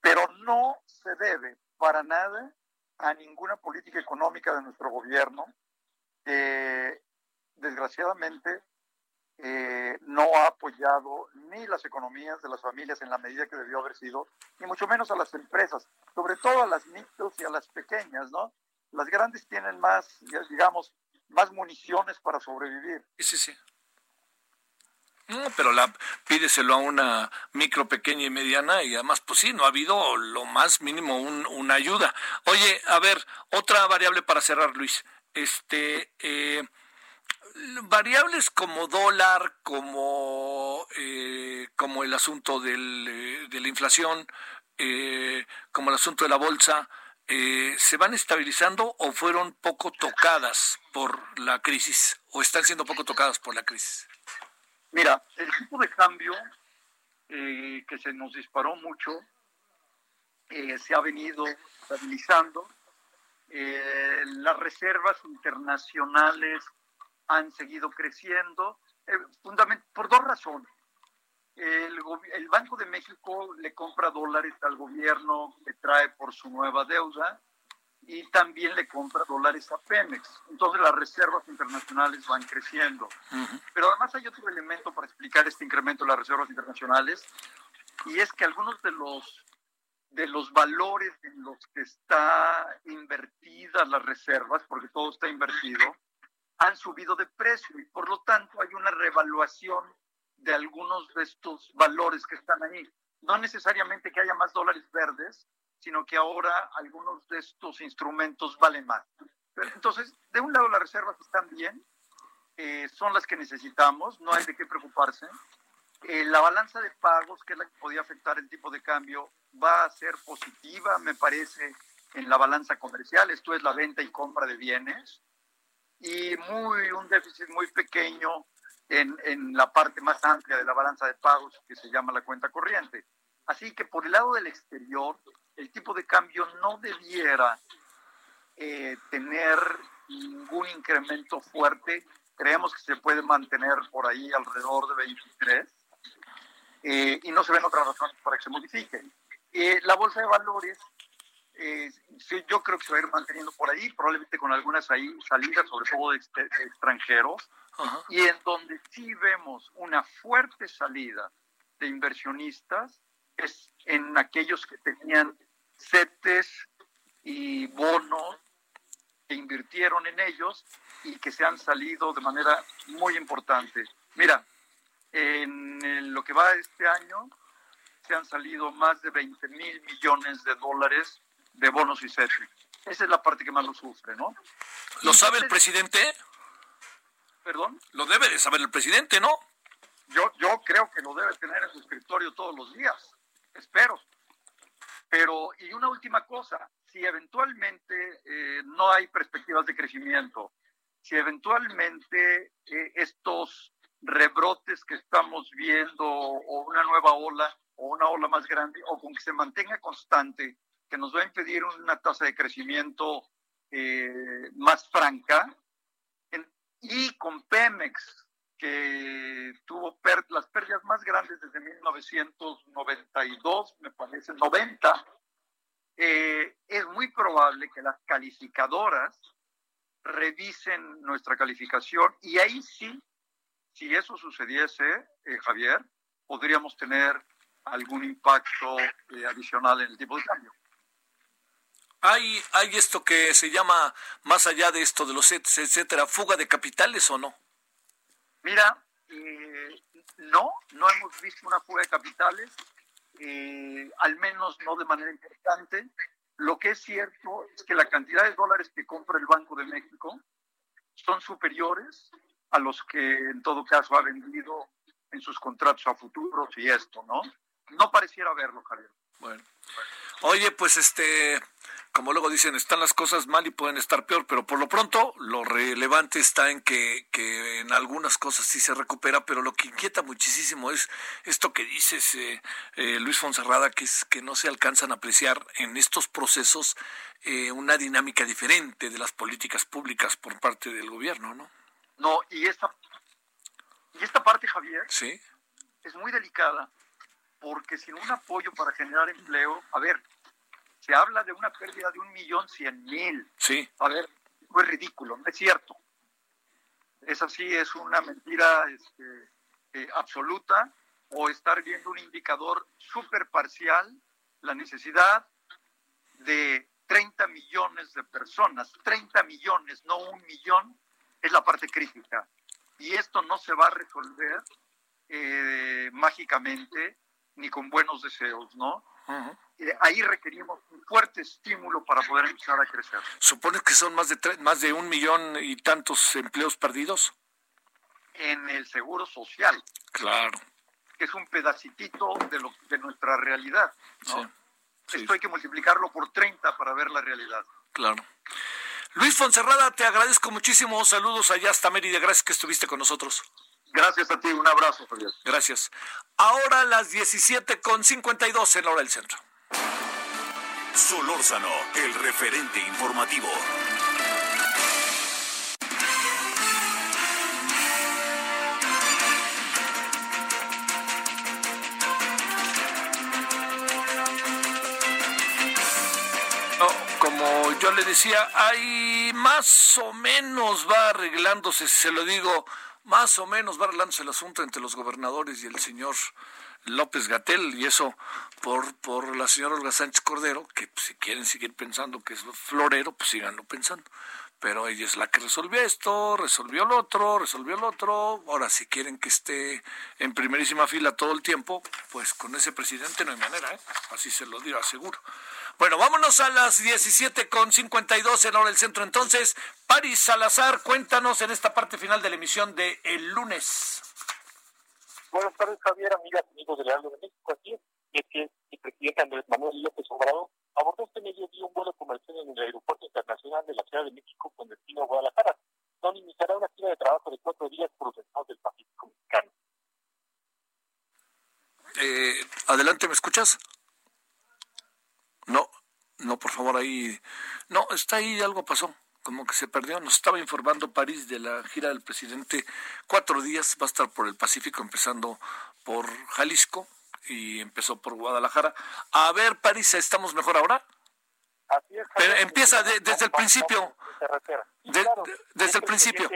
Pero no se debe para nada a ninguna política económica de nuestro gobierno, que desgraciadamente eh, no ha apoyado ni las economías de las familias en la medida que debió haber sido, ni mucho menos a las empresas, sobre todo a las micros y a las pequeñas, ¿no? Las grandes tienen más, digamos, más municiones para sobrevivir. Sí, sí. No, pero la, pídeselo a una micro, pequeña y mediana y además, pues sí, no ha habido lo más mínimo una ayuda. Oye, a ver, otra variable para cerrar, Luis. Este, eh, variables como dólar, como, eh, como el asunto del, eh, de la inflación, eh, como el asunto de la bolsa, ¿se van estabilizando o fueron poco tocadas por la crisis o están siendo poco tocadas por la crisis? Mira, el tipo de cambio que se nos disparó mucho se ha venido estabilizando. las reservas internacionales han seguido creciendo, eh, por dos razones. El, el, Banco de México le compra dólares al gobierno que trae por su nueva deuda y también le compra dólares a Pemex. Entonces las reservas internacionales van creciendo. Pero además hay otro elemento para explicar este incremento de las reservas internacionales y es que algunos de los de los valores en los que está invertidas las reservas, porque todo está invertido, han subido de precio y por lo tanto hay una revaluación de algunos de estos valores que están ahí. No necesariamente que haya más dólares verdes, sino que ahora algunos de estos instrumentos valen más. Entonces, de un lado las reservas están bien, eh, son las que necesitamos, no hay de qué preocuparse. Eh, la balanza de pagos, que es la que podía afectar el tipo de cambio, va a ser positiva, me parece, en la balanza comercial. Esto es la venta y compra de bienes. Y muy, un déficit muy pequeño en, en la parte más amplia de la balanza de pagos, que se llama la cuenta corriente. Así que por el lado del exterior, el tipo de cambio no debiera eh, tener ningún incremento fuerte. Creemos que se puede mantener por ahí alrededor de 23 eh, y no se ven otras razones para que se modifique. Eh, la bolsa de valores, eh, yo creo que se va a ir manteniendo por ahí, probablemente con algunas ahí salidas, sobre todo de, extranjeros, y en donde sí vemos una fuerte salida de inversionistas es en aquellos que tenían CETES y bonos que invirtieron en ellos y que se han salido de manera muy importante. Mira, en lo que va este año se han salido más de 20 mil millones de dólares de bonos y CETES. Esa es la parte que más lo sufre, ¿no? ¿Lo sabe el presidente? ¿Perdón? Lo debe de saber el presidente, ¿no? Yo, yo creo que lo debe tener en su escritorio todos los días. Espero. Pero, y una última cosa, si eventualmente eh, no hay perspectivas de crecimiento, si eventualmente eh, estos rebrotes que estamos viendo o una nueva ola o una ola más grande o con que se mantenga constante, que nos va a impedir una tasa de crecimiento eh, más franca, y con Pemex, que tuvo las pérdidas más grandes desde 1992, me parece, 90, eh, es muy probable que las calificadoras revisen nuestra calificación y ahí sí, si eso sucediese, eh, Javier, podríamos tener algún impacto adicional en el tipo de cambio. ¿Hay, ¿Hay esto que se llama, más allá de esto de los etcétera, fuga de capitales o no? Mira, no, no hemos visto una fuga de capitales. Eh, al menos no de manera importante. Lo que es cierto es que la cantidad de dólares que compra el Banco de México son superiores a los que en todo caso ha vendido en sus contratos a futuros y esto, ¿no? No pareciera verlo, Javier. Bueno. Oye, pues este, como luego dicen, están las cosas mal y pueden estar peor, pero por lo pronto lo relevante está en que, que en algunas cosas sí se recupera, pero lo que inquieta muchísimo es esto que dices, eh, eh, Luis Fonserrada, que es que no se alcanzan a apreciar en estos procesos eh, una dinámica diferente de las políticas públicas por parte del gobierno, ¿no? No, y esta, y esta parte, Javier, ¿Sí? es muy delicada, porque sin un apoyo para generar empleo, a ver, se habla de una pérdida de un millón cien mil. Sí. A ver, es ridículo, no es cierto. Es así, es una mentira este, eh, absoluta o estar viendo un indicador súper parcial, la necesidad de 30 millones de personas, 30 millones, no un millón, es la parte crítica. Y esto no se va a resolver eh, mágicamente ni con buenos deseos, ¿no? Eh, ahí requerimos un fuerte estímulo para poder empezar a crecer. ¿Supone que son más de, más de un millón y tantos empleos perdidos? En el seguro social. Claro. Que es un pedacitito de, lo, de nuestra realidad. ¿no? Esto hay que multiplicarlo por 30 para ver la realidad. Claro. Luis Fonserrada, te agradezco muchísimo. Saludos allá hasta Mérida. Gracias que estuviste con nosotros. Gracias a ti, un abrazo, Javier. Gracias. Ahora las 17 con 52 en la hora del centro. Solórzano, el referente informativo. como yo les decía, ahí más o menos va arreglándose, se lo digo, más o menos va arreglándose el asunto entre los gobernadores y el señor López Gatel, y eso por, por la señora Olga Sánchez Cordero, que si quieren seguir pensando que es florero, pues síganlo pensando pero ella es la que resolvió esto, resolvió lo otro, resolvió lo otro. Ahora, si quieren que esté en primerísima fila todo el tiempo, pues con ese presidente no hay manera, ¿eh? Así se lo digo, aseguro. Bueno, vámonos a las 17.52 en hora del centro. Entonces, Paris Salazar, cuéntanos en esta parte final de la emisión de el lunes. Buenas tardes, Javier, amigas, amigos del Real de México. Aquí que el presidente Andrés Manuel López Obrador abordó este mediodía un vuelo comercial en el Aeropuerto Internacional de la Ciudad de México con destino a Guadalajara, donde iniciará una gira de trabajo de cuatro días por los estados del Pacífico Mexicano. Eh, adelante, ¿me escuchas? No, no, por favor, ahí. No, está ahí, algo pasó, como que se perdió. Nos estaba informando París de la gira del presidente. Cuatro días, va a estar por el Pacífico, empezando por Jalisco, y empezó por Guadalajara. A ver, París, ¿estamos mejor ahora? Así es. Pero empieza desde el principio. desde el principio.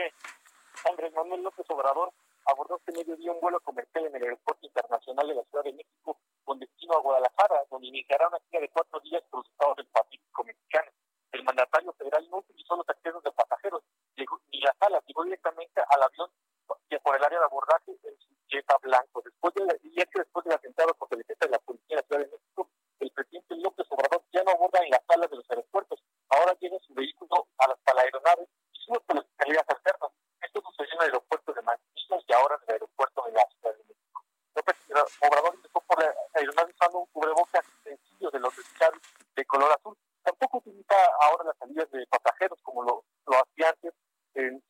Andrés Manuel López Obrador abordó este mediodía un vuelo comercial en el Aeropuerto Internacional de la Ciudad de México con destino a Guadalajara, donde iniciará una gira de cuatro días por los estados del Pacífico mexicano. El mandatario federal no utilizó los accesos de pasajeros ni las salas, llegó directamente al avión que por el área de abordaje en su Jetta blanco. Después de, y es que después del atentado contra el jefe de la policía de la Ciudad de México, el presidente López Obrador ya no aborda en las salas de los aeropuertos. Ahora lleva su vehículo a la, a la aeronave y sube por las escaleras alternas. Esto sucedió en el aeropuerto de Manzanillo y ahora en el aeropuerto de la Ciudad de México. López Obrador empezó por la aeronave usando un cubrebocas sencillo de los desechables de color azul. Tampoco utiliza ahora las salidas de pasajeros como lo, lo hacía antes en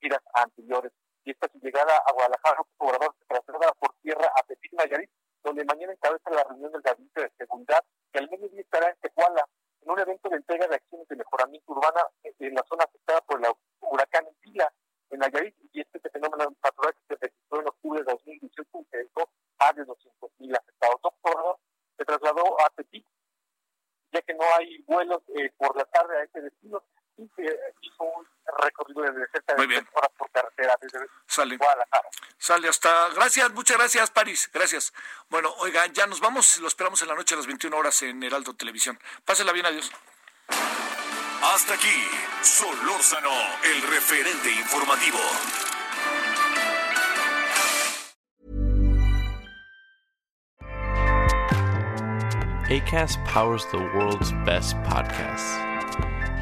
giras anteriores y esta su llegada a Guadalajara, Obrador se traslada por tierra a Petit Nayarit, donde mañana encabeza la reunión del Gabinete de Seguridad, que al mediodía estará en Tehuala, en un evento de entrega de acciones de mejoramiento urbana en la zona afectada por el huracán Vila, en Nayarit, y este fenómeno natural que se registró en octubre de 2018 que dejó más de 200.000 afectados. Obrador se trasladó a Petit, ya que no hay vuelos eh, por la tarde a este destino, hizo un recorrido de cerca de tres horas por carretera desde Sale. Guadalajara. Sale hasta. Gracias, muchas gracias, París. Gracias. Bueno, oiga, ya nos vamos. Lo esperamos en la noche a las 21 horas en Heraldo Televisión. Pásela bien, adiós. Hasta aquí, Solórzano, el referente informativo. ACAST powers the world's best podcasts.